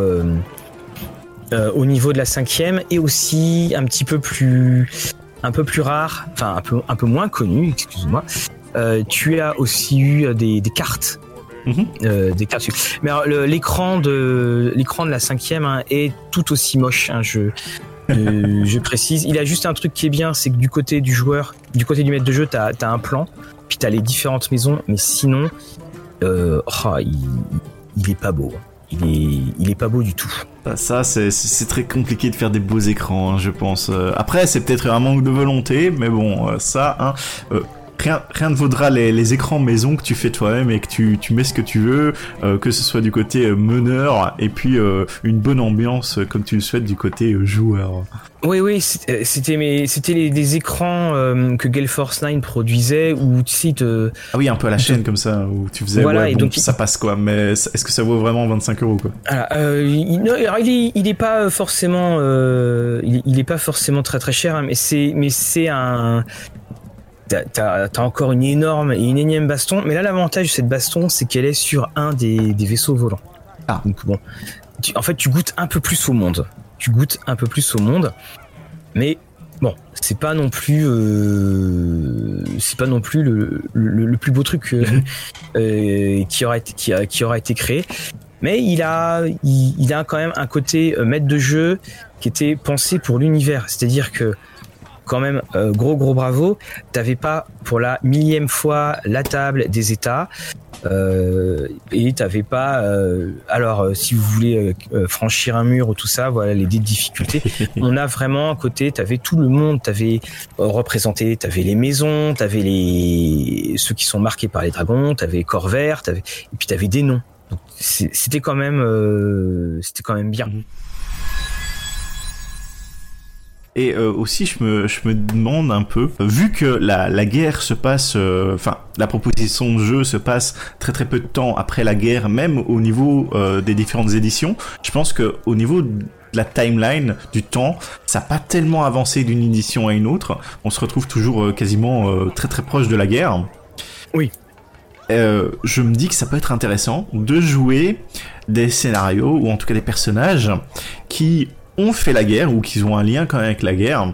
euh, au niveau de la cinquième et aussi un petit peu plus un peu plus rare, enfin un peu un peu moins connu, excuse-moi. Euh, tu as aussi eu des, des cartes. Mhm. Euh, des cartes. Mais l'écran de l'écran de la cinquième hein, est tout aussi moche. Hein, je euh, je précise. Il a juste un truc qui est bien, c'est que du côté du joueur, du côté du maître de jeu, t'as as un plan, puis t'as les différentes maisons, mais sinon, euh, oh, il, il est pas beau. Hein il est, il est pas beau du tout. Bah, ça, c'est très compliqué de faire des beaux écrans, hein, je pense. Euh, après, c'est peut-être un manque de volonté, mais bon, euh, ça, hein, euh, rien, rien ne vaudra les, les, écrans maison que tu fais toi-même et que tu, tu mets ce que tu veux, euh, que ce soit du côté euh, meneur et puis euh, une bonne ambiance comme tu le souhaites du côté joueur. Oui, oui, c'était mais c'était les, des écrans que Gale Force 9 produisait où tu sais te... Ah oui, un peu à la chaîne comme ça où tu faisais voilà, ouais, bon, donc ça passe quoi, mais est-ce que ça vaut vraiment 25 euros quoi? Euh, il, il, est, il est pas forcément il, il, est pas forcément très très cher, hein, mais c'est mais c'est un t'as as, encore une énorme et une énième baston. Mais là, l'avantage de cette baston, c'est qu'elle est sur un des, des, vaisseaux volants. Ah. Donc bon, en fait, tu goûtes un peu plus au monde. Tu goûtes un peu plus au monde. Mais bon, c'est pas non plus, euh, c'est pas non plus le, le, plus beau truc euh, euh, qui aura été, qui, a, qui aura été créé. Mais il a, il, il a quand même un côté maître de jeu qui était pensé pour l'univers. C'est-à-dire que quand même euh, gros gros bravo. T'avais pas pour la millième fois la table des États. Euh, et t'avais pas euh, alors si vous voulez franchir un mur ou tout ça voilà les difficultés on a vraiment à côté t'avais tout le monde t'avais représenté t'avais les maisons t'avais les ceux qui sont marqués par les dragons t'avais corps vert t'avais et puis t'avais des noms c'était quand même c'était quand même bien mmh. Et euh, aussi, je me, je me demande un peu, vu que la, la guerre se passe, euh, enfin, la proposition de jeu se passe très très peu de temps après la guerre, même au niveau euh, des différentes éditions, je pense que au niveau la timeline du temps, ça n'a pas tellement avancé d'une édition à une autre. On se retrouve toujours euh, quasiment euh, très très proche de la guerre. Oui. Euh, je me dis que ça peut être intéressant de jouer des scénarios ou en tout cas des personnages qui ont fait la guerre ou qui ont un lien quand même avec la guerre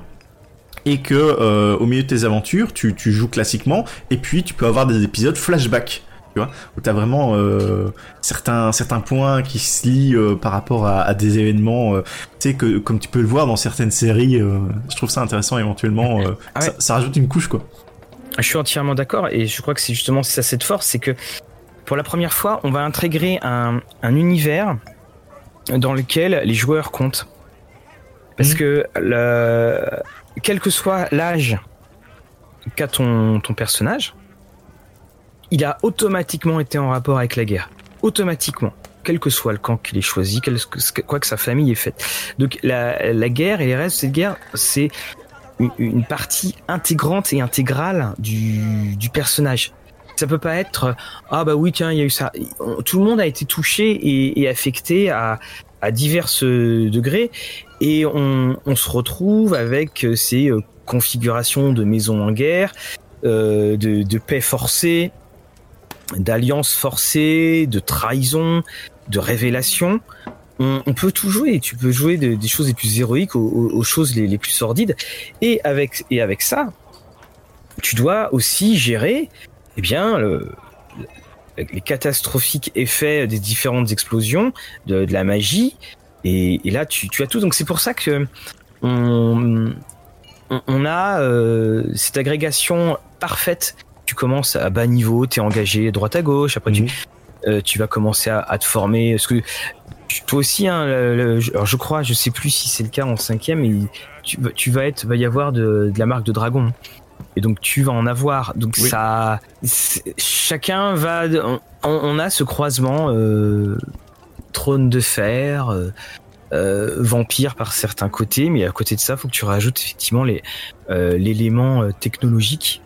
et que euh, au milieu de tes aventures tu, tu joues classiquement et puis tu peux avoir des épisodes flashback tu vois où t'as vraiment euh, certains certains points qui se lient euh, par rapport à, à des événements tu sais que comme tu peux le voir dans certaines séries je trouve ça intéressant éventuellement Ah ouais. ça, ça rajoute une couche quoi Je suis entièrement d'accord et je crois que c'est justement ça cette force, c'est que pour la première fois, on va intégrer un, un univers dans lequel les joueurs comptent. Parce Mhm. que le, quel que soit l'âge qu'a ton, ton personnage, il a automatiquement été en rapport avec la guerre. Automatiquement. Quel que soit le camp qu'il ait choisi, quel, quoi que sa famille ait fait. Donc la, la guerre et les restes de cette guerre, c'est une, une partie intégrante et intégrale du, du personnage. Ça peut pas être ah bah oui tiens il y a eu ça. Tout le monde a été touché et, et affecté à, à divers euh, degrés et on, se retrouve avec euh, ces euh, configurations de maisons en guerre, euh, de, paix forcée, d'alliances forcées, de trahison, de révélation. On, peut tout jouer. Tu peux jouer de- des choses les plus héroïques aux, choses les, plus sordides. Et avec, et avec ça, tu dois aussi gérer eh bien, le- les catastrophiques effets des différentes explosions, de la magie. Et, et là, tu, tu as tout. Donc c'est pour ça que on, a euh, cette agrégation parfaite. Tu commences à bas niveau, tu es engagé droite à gauche, après tu, Mhm. euh, tu vas commencer à, à te former. Parce que toi aussi, hein, le- le- alors je crois, je sais plus si c'est le cas en cinquième, mais tu, vas- tu vas être, va y avoir de, de la marque de dragon. Et donc tu vas en avoir. Donc Oui. ça, chacun va, on, on a ce croisement euh, trône de fer, euh, euh, vampire par certains côtés, mais à côté de ça, faut que tu rajoutes effectivement euh, l'élément technologique.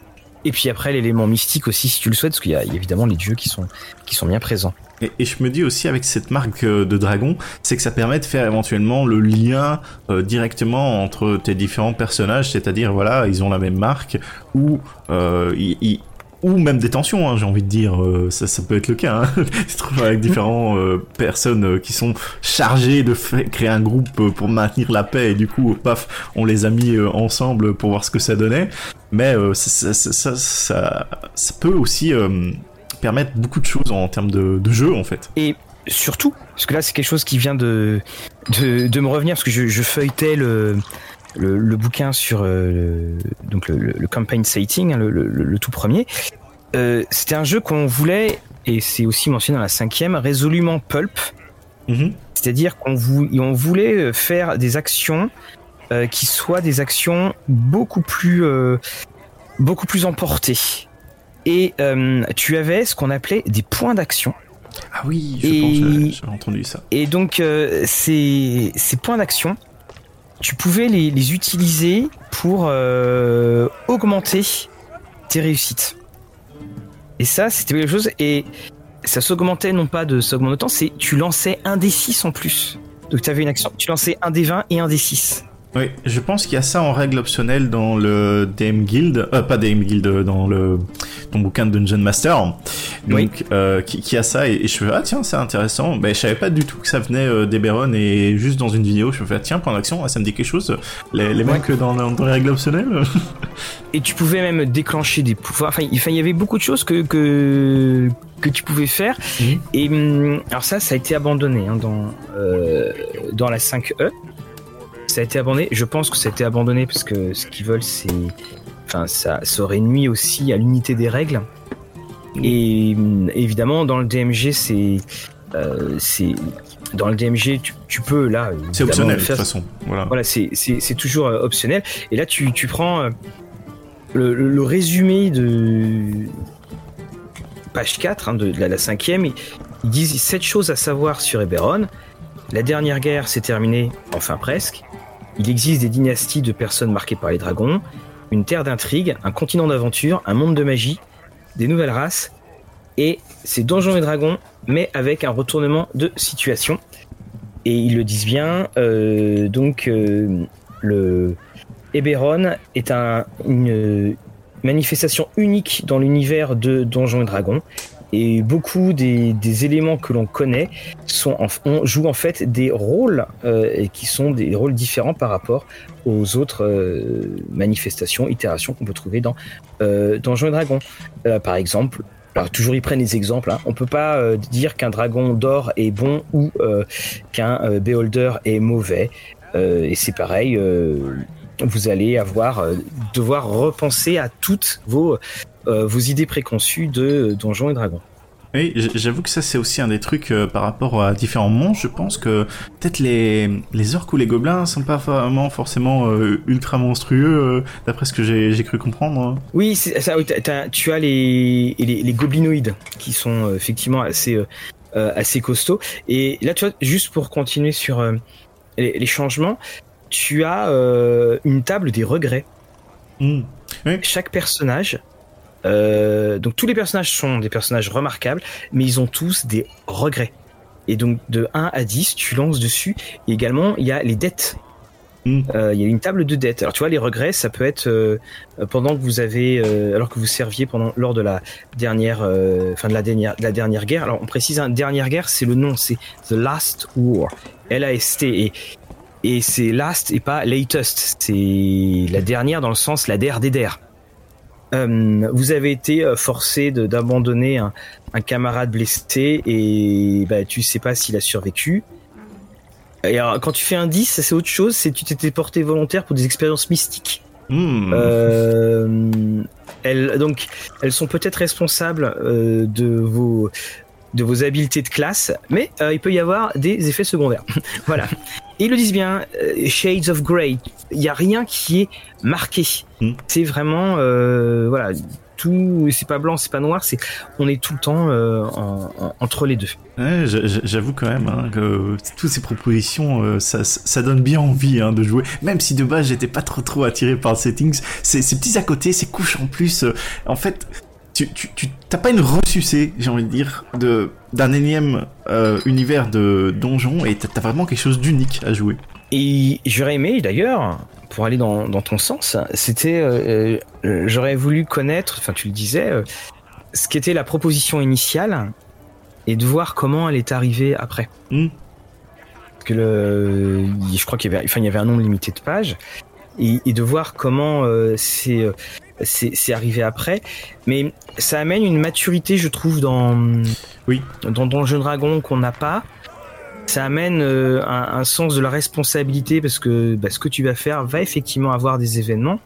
Et puis après l'élément mystique aussi si tu le souhaites, parce qu'il y a évidemment les dieux qui sont qui sont bien présents. Et, je me dis aussi avec cette marque de dragon, c'est que ça permet de faire éventuellement le lien directement entre tes différents personnages, c'est-à-dire voilà, ils ont la même marque ou ils- ou même des tensions, hein, j'ai envie de dire, euh, ça, ça peut être le cas. Hein. Tu te avec différents euh, personnes euh, qui sont chargées de créer un groupe pour maintenir la paix et du coup, paf, on les a mis ensemble pour voir ce que ça donnait. Mais ça, ça, ça, peut aussi permettre beaucoup de choses en termes de, jeu en fait. Et surtout, parce que là c'est quelque chose qui vient de, de, de me revenir, parce que je feuilletais le, le, le bouquin sur euh, le, donc le, campaign sighting, hein, le, tout premier. Euh, C'était un jeu qu'on voulait, et c'est aussi mentionné dans la cinquième, résolument pulp. Mhm. C'est-à-dire qu'on vou- on voulait faire des actions euh, qui soient des actions beaucoup plus, euh, beaucoup plus emportées. Et euh, tu avais ce qu'on appelait des points d'action. Ah oui, je Et- pense que j'avais- j'avais entendu ça. Et donc, euh, ces, ces points d'action, tu pouvais les, utiliser pour euh, augmenter tes réussites. Et ça, c'était quelque chose. Et ça s'augmentait non pas de s'augmenter autant, c'est tu lançais un des 6 en plus. Donc, tu avais une action. Tu lançais un des 20 et un des 6. Oui, je pense qu'il y a ça en règle optionnelle dans le DM Guild, euh, pas DM Guild, euh, dans le ton bouquin de Dungeon Master, donc Oui. euh, qui, qui a ça et, et je me fais ah tiens c'est intéressant, ben je savais pas du tout que ça venait euh, d'Eberron et juste dans une vidéo je me fais ah, tiens point d'action, ah, ça me dit quelque chose, les, les Ouais. mecs dans, dans, dans les règles optionnelles. Et tu pouvais même déclencher des pouvoirs. Enfin, il y avait beaucoup de choses que, que, que tu pouvais faire. Mhm. Et hum, alors ça, ça a été abandonné hein, dans, euh, dans la 5E. Ça a été abandonné. Je pense que ça a été abandonné parce que ce qu'ils veulent, c'est. Enfin, ça, ça aurait nuit aussi à l'unité des règles. Et évidemment, dans le DMG, c'est. euh, c'est dans le DMG, tu, tu peux là. c'est optionnel de toute façon, voilà. voilà, c'est- toujours euh, optionnel. Et là, tu, tu prends euh, le, le- le résumé de page 4, hein, de, de la, la cinquième. Ils, disent sept choses à savoir sur Eberron. La dernière guerre s'est terminée, enfin presque. Il existe des dynasties de personnes marquées par les dragons, une terre d'intrigue, un continent d'aventure, un monde de magie, des nouvelles races, et c'est Donjons et Dragons, mais avec un retournement de situation. et ils le disent bien. donc le Eberron est un, une manifestation unique dans l'univers de Donjons et Dragons et beaucoup des, éléments que l'on connaît sont on joue en fait des rôles euh, qui sont des rôles différents par rapport aux autres euh, manifestations, itérations qu'on peut trouver dans euh, Donjons et Dragons. Euh, par exemple, alors toujours ils prennent des exemples. Hein. On peut pas dire qu'un dragon d'or est bon ou qu'un beholder est mauvais. et c'est pareil. Vous allez avoir devoir repenser à toutes vos euh, vos idées préconçues de Donjons et Dragons. Oui, j'avoue que ça c'est aussi un des trucs euh, par rapport à différents mondes. Je pense que peut-être les les orques ou les gobelins sont pas vraiment forcément euh, ultra monstrueux, d'après ce que j'ai cru comprendre. Oui, ça. Oui, tu as les, les, les goblinoïdes qui sont effectivement assez assez costauds. Et là, tu vois, juste pour continuer sur les, les, changements, tu as une table des regrets. Mmh. Oui. Chaque personnage euh, donc tous les personnages sont des personnages remarquables, mais ils ont tous des regrets. Et donc de 1 à 10, tu lances dessus. Et également, il y a les dettes. Hmm. Euh, il y a une table de dettes. Alors tu vois, les regrets, ça peut être euh, pendant que vous avez, euh, alors que vous serviez pendant lors de la dernière, fin de la dernière, de la dernière guerre. Alors on précise, hein, dernière guerre, c'est le nom, c'est The Last War, L-A-S-T, et et c'est last et pas latest. C'est la dernière dans le sens la der des der. Euh, vous avez été euh, forcé d'abandonner un, un, camarade blessé et bah, tu sais pas s'il a survécu. Et alors, quand tu fais un 10, c'est autre chose, c'est tu t'étais porté volontaire pour des expériences mystiques. Mmh. Euh, elles, donc, elles sont peut-être responsables euh, de vos de vos habiletés de classe, mais il peut y avoir des effets secondaires. voilà. Et ils le disent bien, euh, Shades of Grey, il n'y a rien qui est marqué. Mm. C'est vraiment, euh, voilà, tout, c'est pas blanc, c'est pas noir, c'est, on est tout le temps euh, en, en, entre les deux. Ouais, J'avoue quand même hein, que toutes ces propositions, euh, ça, ça, donne bien envie hein, de jouer. Même si de base j'étais pas trop trop attiré par le settings, ces, ces petits à côté, ces couches en plus, euh, en fait, tu, tu, tu t'as pas une ressucée, j'ai envie de dire, de d'un énième euh, univers de donjon et t'as vraiment quelque chose d'unique à jouer. Et j'aurais aimé d'ailleurs, pour aller dans, dans ton sens, c'était, euh, euh, j'aurais voulu connaître, enfin tu le disais, euh, ce qu'était la proposition initiale et de voir comment elle est arrivée après. Mm. Parce que le, je crois qu'il y avait, enfin il y avait un nombre limité de pages et, et de voir comment c'est c'est arrivé après, mais ça amène une maturité, je trouve, dans oui dans Donjon Dragon qu'on n'a pas. Ça amène euh, un, un, sens de la responsabilité parce que bah, ce que tu vas faire va effectivement avoir des événements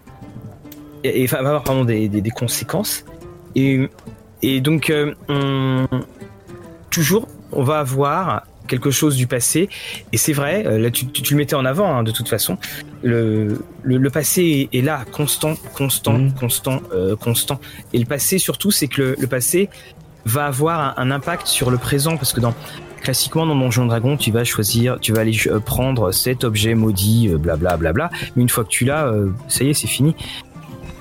et, et va avoir pardon des, des, des conséquences. Et, et donc euh, on, toujours on va avoir quelque chose du passé. Et c'est vrai, là tu, tu, tu, le mettais en avant hein, de toute façon. Le, le, le passé est, là, constant, constant, mmh. constant, euh, constant. Et le passé surtout, c'est que le, le, passé va avoir un, un, impact sur le présent parce que dans classiquement dans Donjon Dragon, tu vas choisir, tu vas aller euh, prendre cet objet maudit, blablabla. Bla, bla, bla. Mais une fois que tu l'as, euh, ça y est, c'est fini.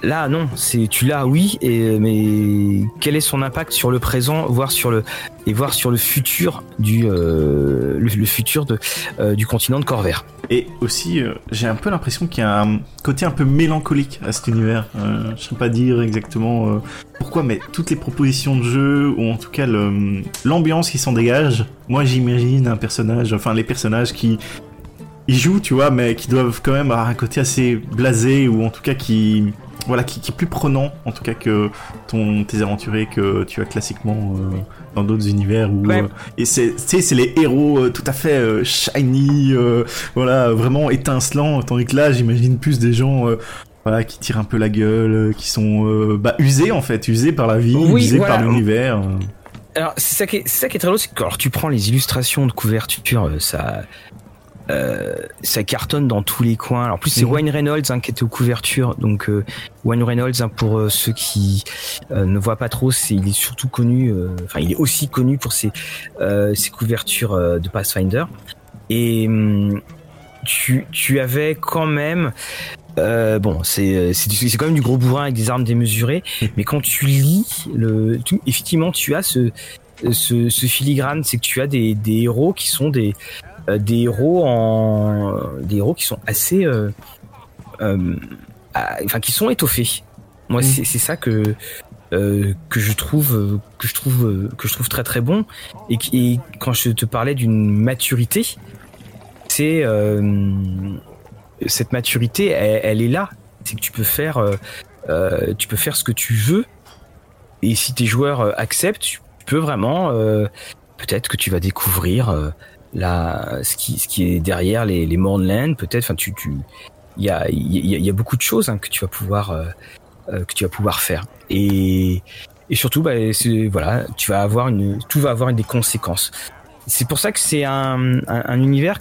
Là, non, c'est tu l'as, oui, et mais quel est son impact sur le présent, voire sur le et voir sur le futur du euh, le, futur de euh, du continent de Corvair. Et aussi, euh, j'ai un peu l'impression qu'il y a un côté un peu mélancolique à cet univers. Euh, je sais pas dire exactement pourquoi, mais toutes les propositions de jeu ou en tout cas l'ambiance qui s'en dégage. Moi, j'imagine un personnage, enfin les personnages qui jouent, tu vois, mais qui doivent quand même avoir un côté assez blasé ou en tout cas qui voilà, qui, qui, est plus prenant en tout cas que ton tes aventuriers que tu as classiquement euh, dans d'autres univers où ouais. euh, et c'est c'est les héros euh, tout à fait shiny, voilà, vraiment étincelants, tandis que là j'imagine plus des gens voilà qui tirent un peu la gueule, qui sont bah, usés en fait, usés par la vie, oui, usés voilà. par l'univers. Alors c'est ça qui est, c'est ça qui est très drôle, c'est que alors tu prends les illustrations de couverture, ça euh, ça cartonne dans tous les coins. Alors, en plus, c'est mmh. Wayne Reynolds hein, qui était aux couvertures. Donc, euh, Wayne Reynolds, hein, pour euh, ceux qui ne voient pas trop, c'est il est surtout connu. Enfin, il est aussi connu pour ses ses couvertures de Pathfinder. Et hum, tu tu avais quand même euh, bon, c'est c'est quand même du gros bourrin avec des armes démesurées, mais quand tu lis le, tu, effectivement, tu as ce ce, ce filigrane, c'est que tu as des, des héros qui sont des des héros en des héros qui sont assez enfin qui sont étoffés. Moi, mm. c'est ça que que je trouve que je trouve que je trouve très très bon et, et quand je te parlais d'une maturité, c'est cette maturité, elle, est là. C'est que tu peux faire, euh, euh, tu peux faire ce que tu veux. Et si tes joueurs euh, acceptent, tu peux vraiment, peut-être que tu vas découvrir la, ce qui, ce qui est derrière les, les Mornland. Peut-être, enfin, tu, tu, il y a, y, a, beaucoup de choses hein, que tu vas pouvoir, que tu vas pouvoir faire. Et, et surtout, bah, voilà, tu vas avoir une, tout va avoir des conséquences. C'est pour ça que c'est un, un, univers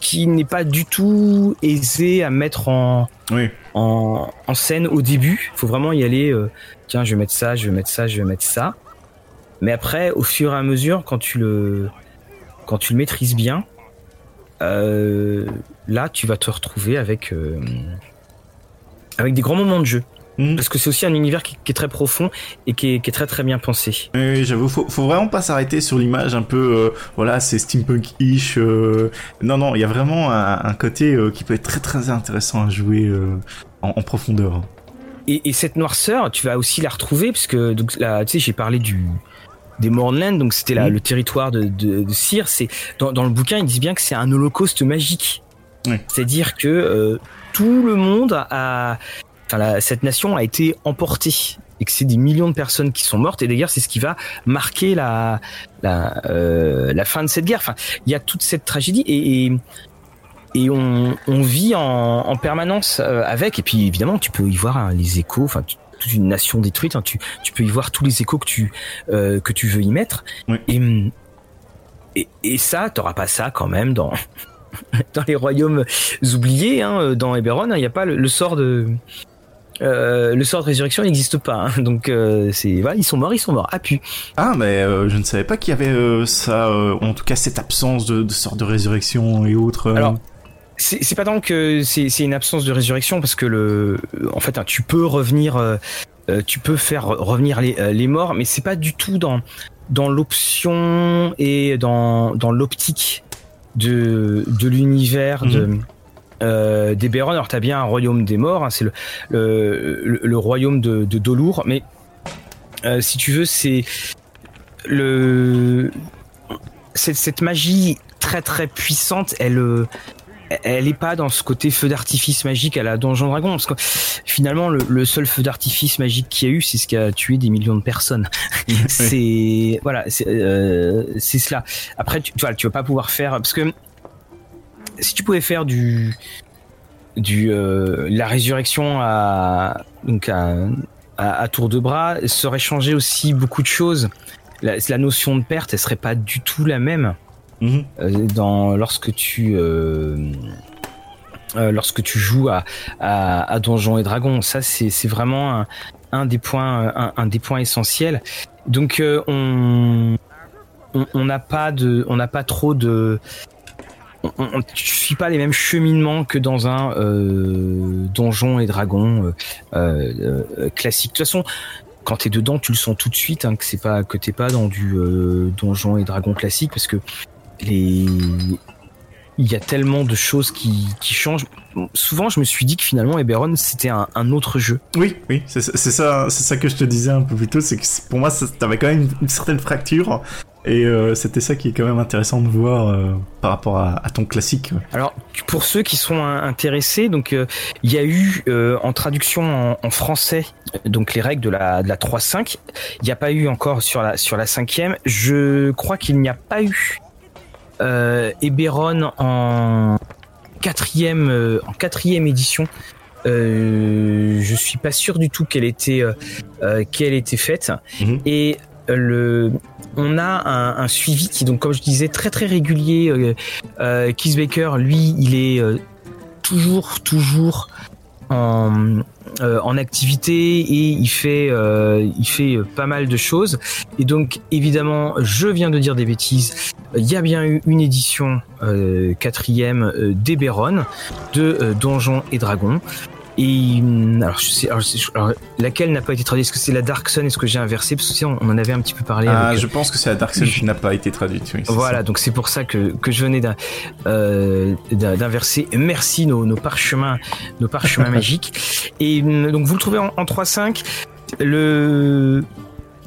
qui n'est pas du tout aisé à mettre en, en, en, scène au début. Il faut vraiment y aller. Euh, tiens, je vais mettre ça, je vais mettre ça, je vais mettre ça. Mais après, au fur et à mesure, quand tu le, quand tu le maîtrises bien, euh, là, tu vas te retrouver avec, euh, avec des grands moments de jeu. Hmm. Parce que c'est aussi un univers qui, est très profond et qui est, très très bien pensé. Oui, j'avoue, faut, faut vraiment pas s'arrêter sur l'image un peu, euh, voilà, c'est steampunk-ish. Euh. Non, non, il y a vraiment un, côté euh, qui peut être très très intéressant à jouer en, profondeur. Et, cette noirceur, tu vas aussi la retrouver, parce que donc, là, tu sais, j'ai parlé du des Mornland, donc c'était hmm. le territoire de, de, de Cyr. C'est dans, dans, le bouquin, ils disent bien que c'est un holocauste magique. C'est-à-dire que tout le monde a, cette nation a été emportée et que c'est des millions de personnes qui sont mortes et d'ailleurs c'est ce qui va marquer la la, euh, la fin de cette guerre. Enfin, il y a toute cette tragédie et, et, on, on, vit en, en permanence euh, avec et puis évidemment tu peux y voir hein, les échos. Enfin, toute une nation détruite. Hein, tu, tu peux y voir tous les échos que tu euh, que tu veux y mettre. Et, et, et ça, t'auras pas ça quand même dans dans les royaumes oubliés. Hein, dans Eberron, il n'y a pas le sort de euh, le sort de résurrection n'existe pas. Hein. Donc euh, c'est voilà, ils sont morts, ils sont morts. Ah pu. Ah mais euh, je ne savais pas qu'il y avait ça, en tout cas cette absence de, de sort de résurrection et autres. Alors c'est pas tant que c'est une absence de résurrection parce que le en fait hein, tu peux revenir, tu peux faire revenir les, les morts, mais c'est pas du tout dans dans l'option et dans dans l'optique de de l'univers de mhm euh, d'Eberron. Alors t'as bien un royaume des morts, hein, c'est le, le, le, royaume de, de Dolour, mais euh, si tu veux, c'est le cette, cette, magie très très puissante, elle elle est pas dans ce côté feu d'artifice magique à la Donjon Dragon parce que finalement le, seul feu d'artifice magique qu'il y a eu c'est ce qui a tué des millions de personnes. C'est voilà c'est euh, cela. Après tu, tu, tu vas pas pouvoir faire parce que si tu pouvais faire du du euh, la résurrection à donc à, tour de bras, ça aurait changé aussi beaucoup de choses. La, la notion de perte, elle serait pas du tout la même mhm. euh, lorsque tu euh, lorsque tu joues à, à, Donjons et Dragons. Ça, c'est vraiment un, des points un, un, des points essentiels. Donc on on n'a pas de on n'a pas trop de on, ne suit pas les mêmes cheminements que dans un euh, donjon et dragon euh, euh, classique. De toute façon, quand t'es dedans, tu le sens tout de suite hein, que c'est pas que t'es pas dans du donjon et dragon classique parce que les il y a tellement de choses qui, changent. Souvent, je me suis dit que finalement, Eberron, c'était un, autre jeu. Oui, oui, c'est ça, c'est ça que je te disais un peu plus tôt. C'est que pour moi, t'avais quand même une certaine fracture et euh, c'était ça qui est quand même intéressant de voir euh, par rapport à, ton classique. Alors, pour ceux qui sont intéressés, donc euh, il y a eu en traduction en, français donc les règles de la de la 3.5. Il n'y a pas eu encore sur la sur la cinquième. Je crois qu'il n'y a pas eu Eberron en quatrième en quatrième édition. Euh, je suis pas sûr du tout qu'elle était qu'elle était faite. Mhm. Et le, on a un, suivi qui, donc, comme je disais, très très régulier. Euh, euh Baker, lui, il est euh, toujours, toujours en, euh, en activité et il fait, il fait pas mal de choses. Et donc, évidemment, je viens de dire des bêtises. Il y a bien eu une édition quatrième d'Eberron de Donjons et Dragons. Et hum, alors, je sais, alors, laquelle n'a pas été traduite? Est-ce que c'est la Dark Sun? Est-ce que j'ai inversé? Parce que on, on en avait un petit peu parlé. Ah, je pense que c'est la Dark Sun qui n'a pas été traduite. Oui, voilà, donc c'est pour ça que, que je venais euh, d'inverser. Merci nos, nos, parchemins, nos parchemins magiques. Et hum, donc vous le trouvez en, en 3.5. Le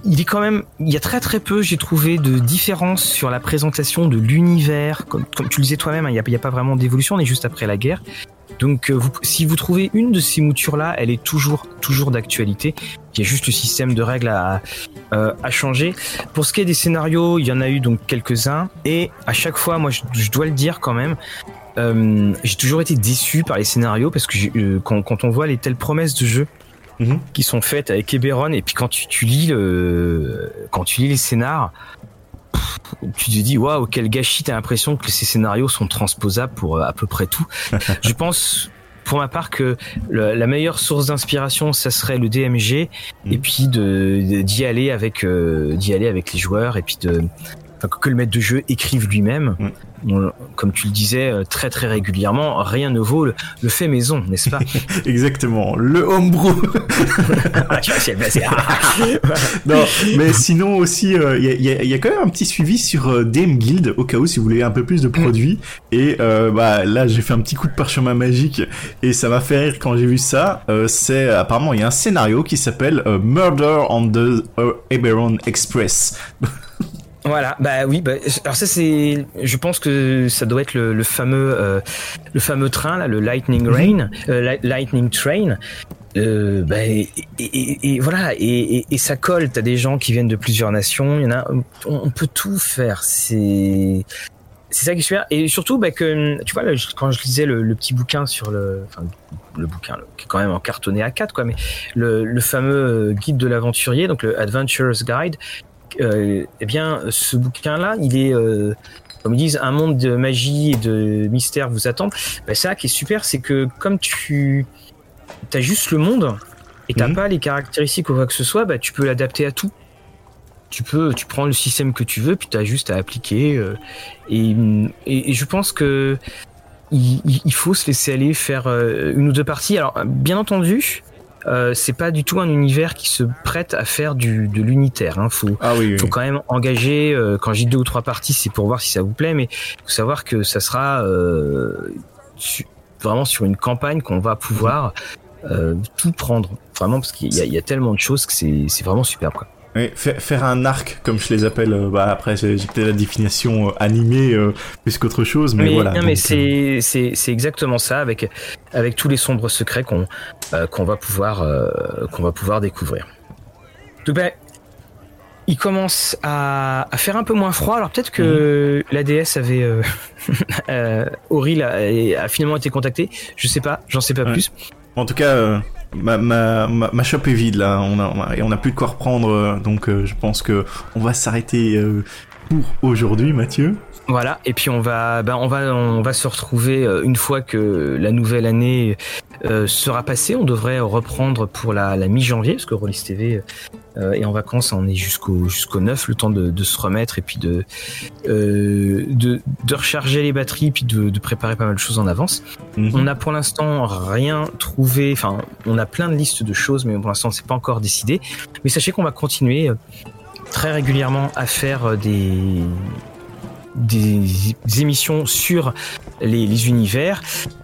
il est quand même, il y a très très peu, j'ai trouvé, de différence sur la présentation de l'univers. Comme, tu le disais toi-même, hein, il n'y a, a, pas vraiment d'évolution, on est juste après la guerre. Donc, euh, vous, si vous trouvez une de ces moutures-là, elle est toujours toujours d'actualité. Il y a juste le système de règles à, euh, à changer. Pour ce qui est des scénarios, il y en a eu donc quelques-uns, et à chaque fois, moi, je, je dois le dire quand même, euh, j'ai toujours été déçu par les scénarios parce que euh, quand, quand on voit les telles promesses de jeu Mmh. qui sont faites avec Eberron et puis quand tu, tu lis le quand tu lis les scénars tu te dis waouh quel gâchis t'as l'impression que ces scénarios sont transposables pour à peu près tout. Je pense pour ma part que le, la meilleure source d'inspiration ça serait le DMG mmh. et puis de d'y aller avec euh, d'y aller avec les joueurs et puis de que le maître de jeu écrive lui-même. Mmh comme tu le disais euh, très très régulièrement, rien ne vaut le, le fait maison, n'est-ce pas Exactement, le homebrew. ah, non, mais sinon aussi, il euh, y, a, y, a, quand même un petit suivi sur euh, DM Guild au cas où si vous voulez un peu plus de produits. Et euh, bah là, j'ai fait un petit coup de parchemin magique et ça m'a fait rire quand j'ai vu ça. C'est apparemment il y a un scénario qui s'appelle Murder on the Eberron Express. Voilà, bah oui, bah, alors ça c'est, je pense que ça doit être le, le fameux, euh, le fameux train là, le Lightning mhm. Rain, euh, Lightning Train. Euh, bah, et, et, et, voilà, et, et, ça colle. T'as des gens qui viennent de plusieurs nations. Il y en a, on, on peut tout faire. C'est, c'est ça qui est super. Et surtout, bah, que tu vois, quand je lisais le, le petit bouquin sur le, enfin, le bouquin qui est quand même en cartonné à 4 quoi, mais le, le fameux guide de l'aventurier, donc le Adventurer's Guide, eh bien, ce bouquin-là, il est, euh, comme ils disent, un monde de magie et de mystère vous attend. Ben, ça qui est super, c'est que comme tu as juste le monde et t'as mmh. pas les caractéristiques ou quoi que ce soit, bah, tu peux l'adapter à tout. Tu peux, tu prends le système que tu veux, puis tu as juste à appliquer. Euh, et, et, et, je pense que il, il, faut se laisser aller faire euh, une ou deux parties. Alors, bien entendu, euh, c'est pas du tout un univers qui se prête à faire du de l'unitaire. Hein. Faut, ah oui, oui. faut quand même engager. Euh, quand j'ai deux ou trois parties, c'est pour voir si ça vous plaît, mais faut savoir que ça sera euh, su, vraiment sur une campagne qu'on va pouvoir euh, tout prendre. Vraiment parce qu'il y, y a, tellement de choses que c'est vraiment superbe. Quoi. Oui, faire un arc, comme je les appelle, euh, bah après j'ai peut-être la définition euh, animée euh, plus qu'autre chose, mais, mais, voilà. Non, mais c'est exactement ça avec avec tous les sombres secrets qu'on euh, qu'on va pouvoir euh, qu'on va pouvoir découvrir. Donc ben, il commence à, à, faire un peu moins froid. Alors peut-être que mmh. la déesse avait euh, Auril a, a, finalement été contacté. Je sais pas, j'en sais pas ouais. plus. En tout cas, ma, ma, ma, shop est vide là, on a, et on a plus de quoi reprendre, donc euh, je pense que on va s'arrêter euh, pour aujourd'hui, Mathieu. Voilà, et puis on va, ben on va, on va se retrouver euh, une fois que la nouvelle année euh, sera passée. On devrait reprendre pour la, la mi-janvier, parce que Rollis TV euh, est en vacances, on est jusqu'au jusqu'au 9, le temps de, de, se remettre et puis de, euh, de, de recharger les batteries, puis de, de, préparer pas mal de choses en avance. -hmm. On a pour l'instant rien trouvé, enfin, on a plein de listes de choses, mais pour l'instant, c'est pas encore décidé. Mais sachez qu'on va continuer très régulièrement à faire des des, émissions sur les, les univers.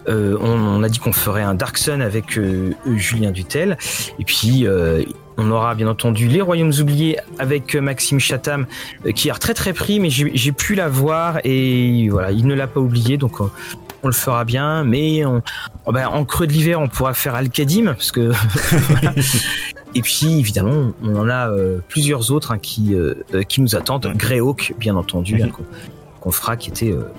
Euh, on, on, a dit qu'on ferait un Dark Sun avec euh, Julien Dutel. Et puis, euh, on aura bien entendu Les Royaumes Oubliés avec Maxime Chatham, euh, qui est très très pris, mais j'ai pu la voir et voilà, il ne l'a pas oublié. Donc, on, le fera bien, mais on, oh ben, en creux de l'hiver, on pourra faire Al-Kadim, parce que Et puis évidemment, on en a euh, plusieurs autres hein, qui, euh, qui nous attendent. Greyhawk, bien entendu, hein, fera, qui était euh,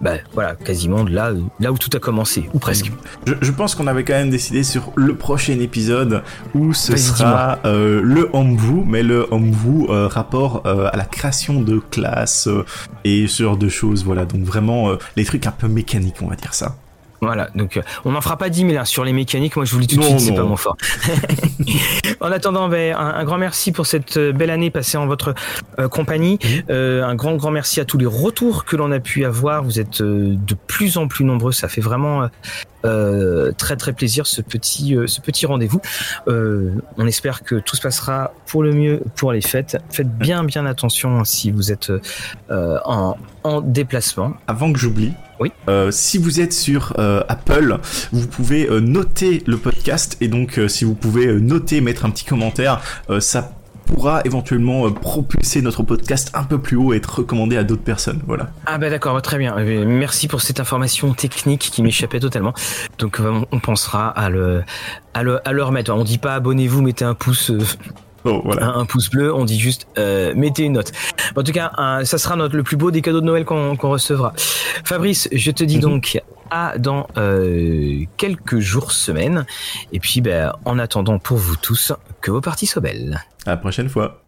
bah, voilà, quasiment là, là où tout a commencé, ou presque. Je, je pense qu'on avait quand même décidé sur le prochain épisode où ce sera euh, le homebrew, mais le euh, rapport euh, à la création de classes et ce genre de choses. Voilà, donc vraiment les trucs un peu mécaniques, on va dire ça. Voilà, donc euh, on n'en fera pas 10 000 hein, sur les mécaniques. Moi, je vous le dis tout de suite, c'est pas mon fort. en attendant, ben, un, un, grand merci pour cette euh, belle année passée en votre euh, compagnie. Un grand, grand merci à tous les retours que l'on a pu avoir. Vous êtes de plus en plus nombreux. Ça fait vraiment très très plaisir ce petit ce petit rendez-vous. on espère que tout se passera pour le mieux pour les fêtes. Faites bien bien attention si vous êtes en, en déplacement. Avant que j'oublie, oui. Euh, si vous êtes sur euh, Apple, vous pouvez euh, noter le podcast et donc si vous pouvez noter, mettre un petit commentaire, ça pourra éventuellement propulser notre podcast un peu plus haut et être recommandé à d'autres personnes. Voilà. Ah bah d'accord, très bien. Merci pour cette information technique qui m'échappait totalement. Donc on pensera à le, à le, à le remettre. On dit pas abonnez-vous, mettez un pouce. Oh, voilà. un, pouce bleu, on dit juste euh, mettez une note. En tout cas, ça sera notre, le plus beau des cadeaux de Noël qu'on recevra. Fabrice, je te dis mhm. donc à dans euh, quelques jours, semaines. Et puis, ben, en attendant pour vous tous, que vos parties soient belles. À la prochaine fois.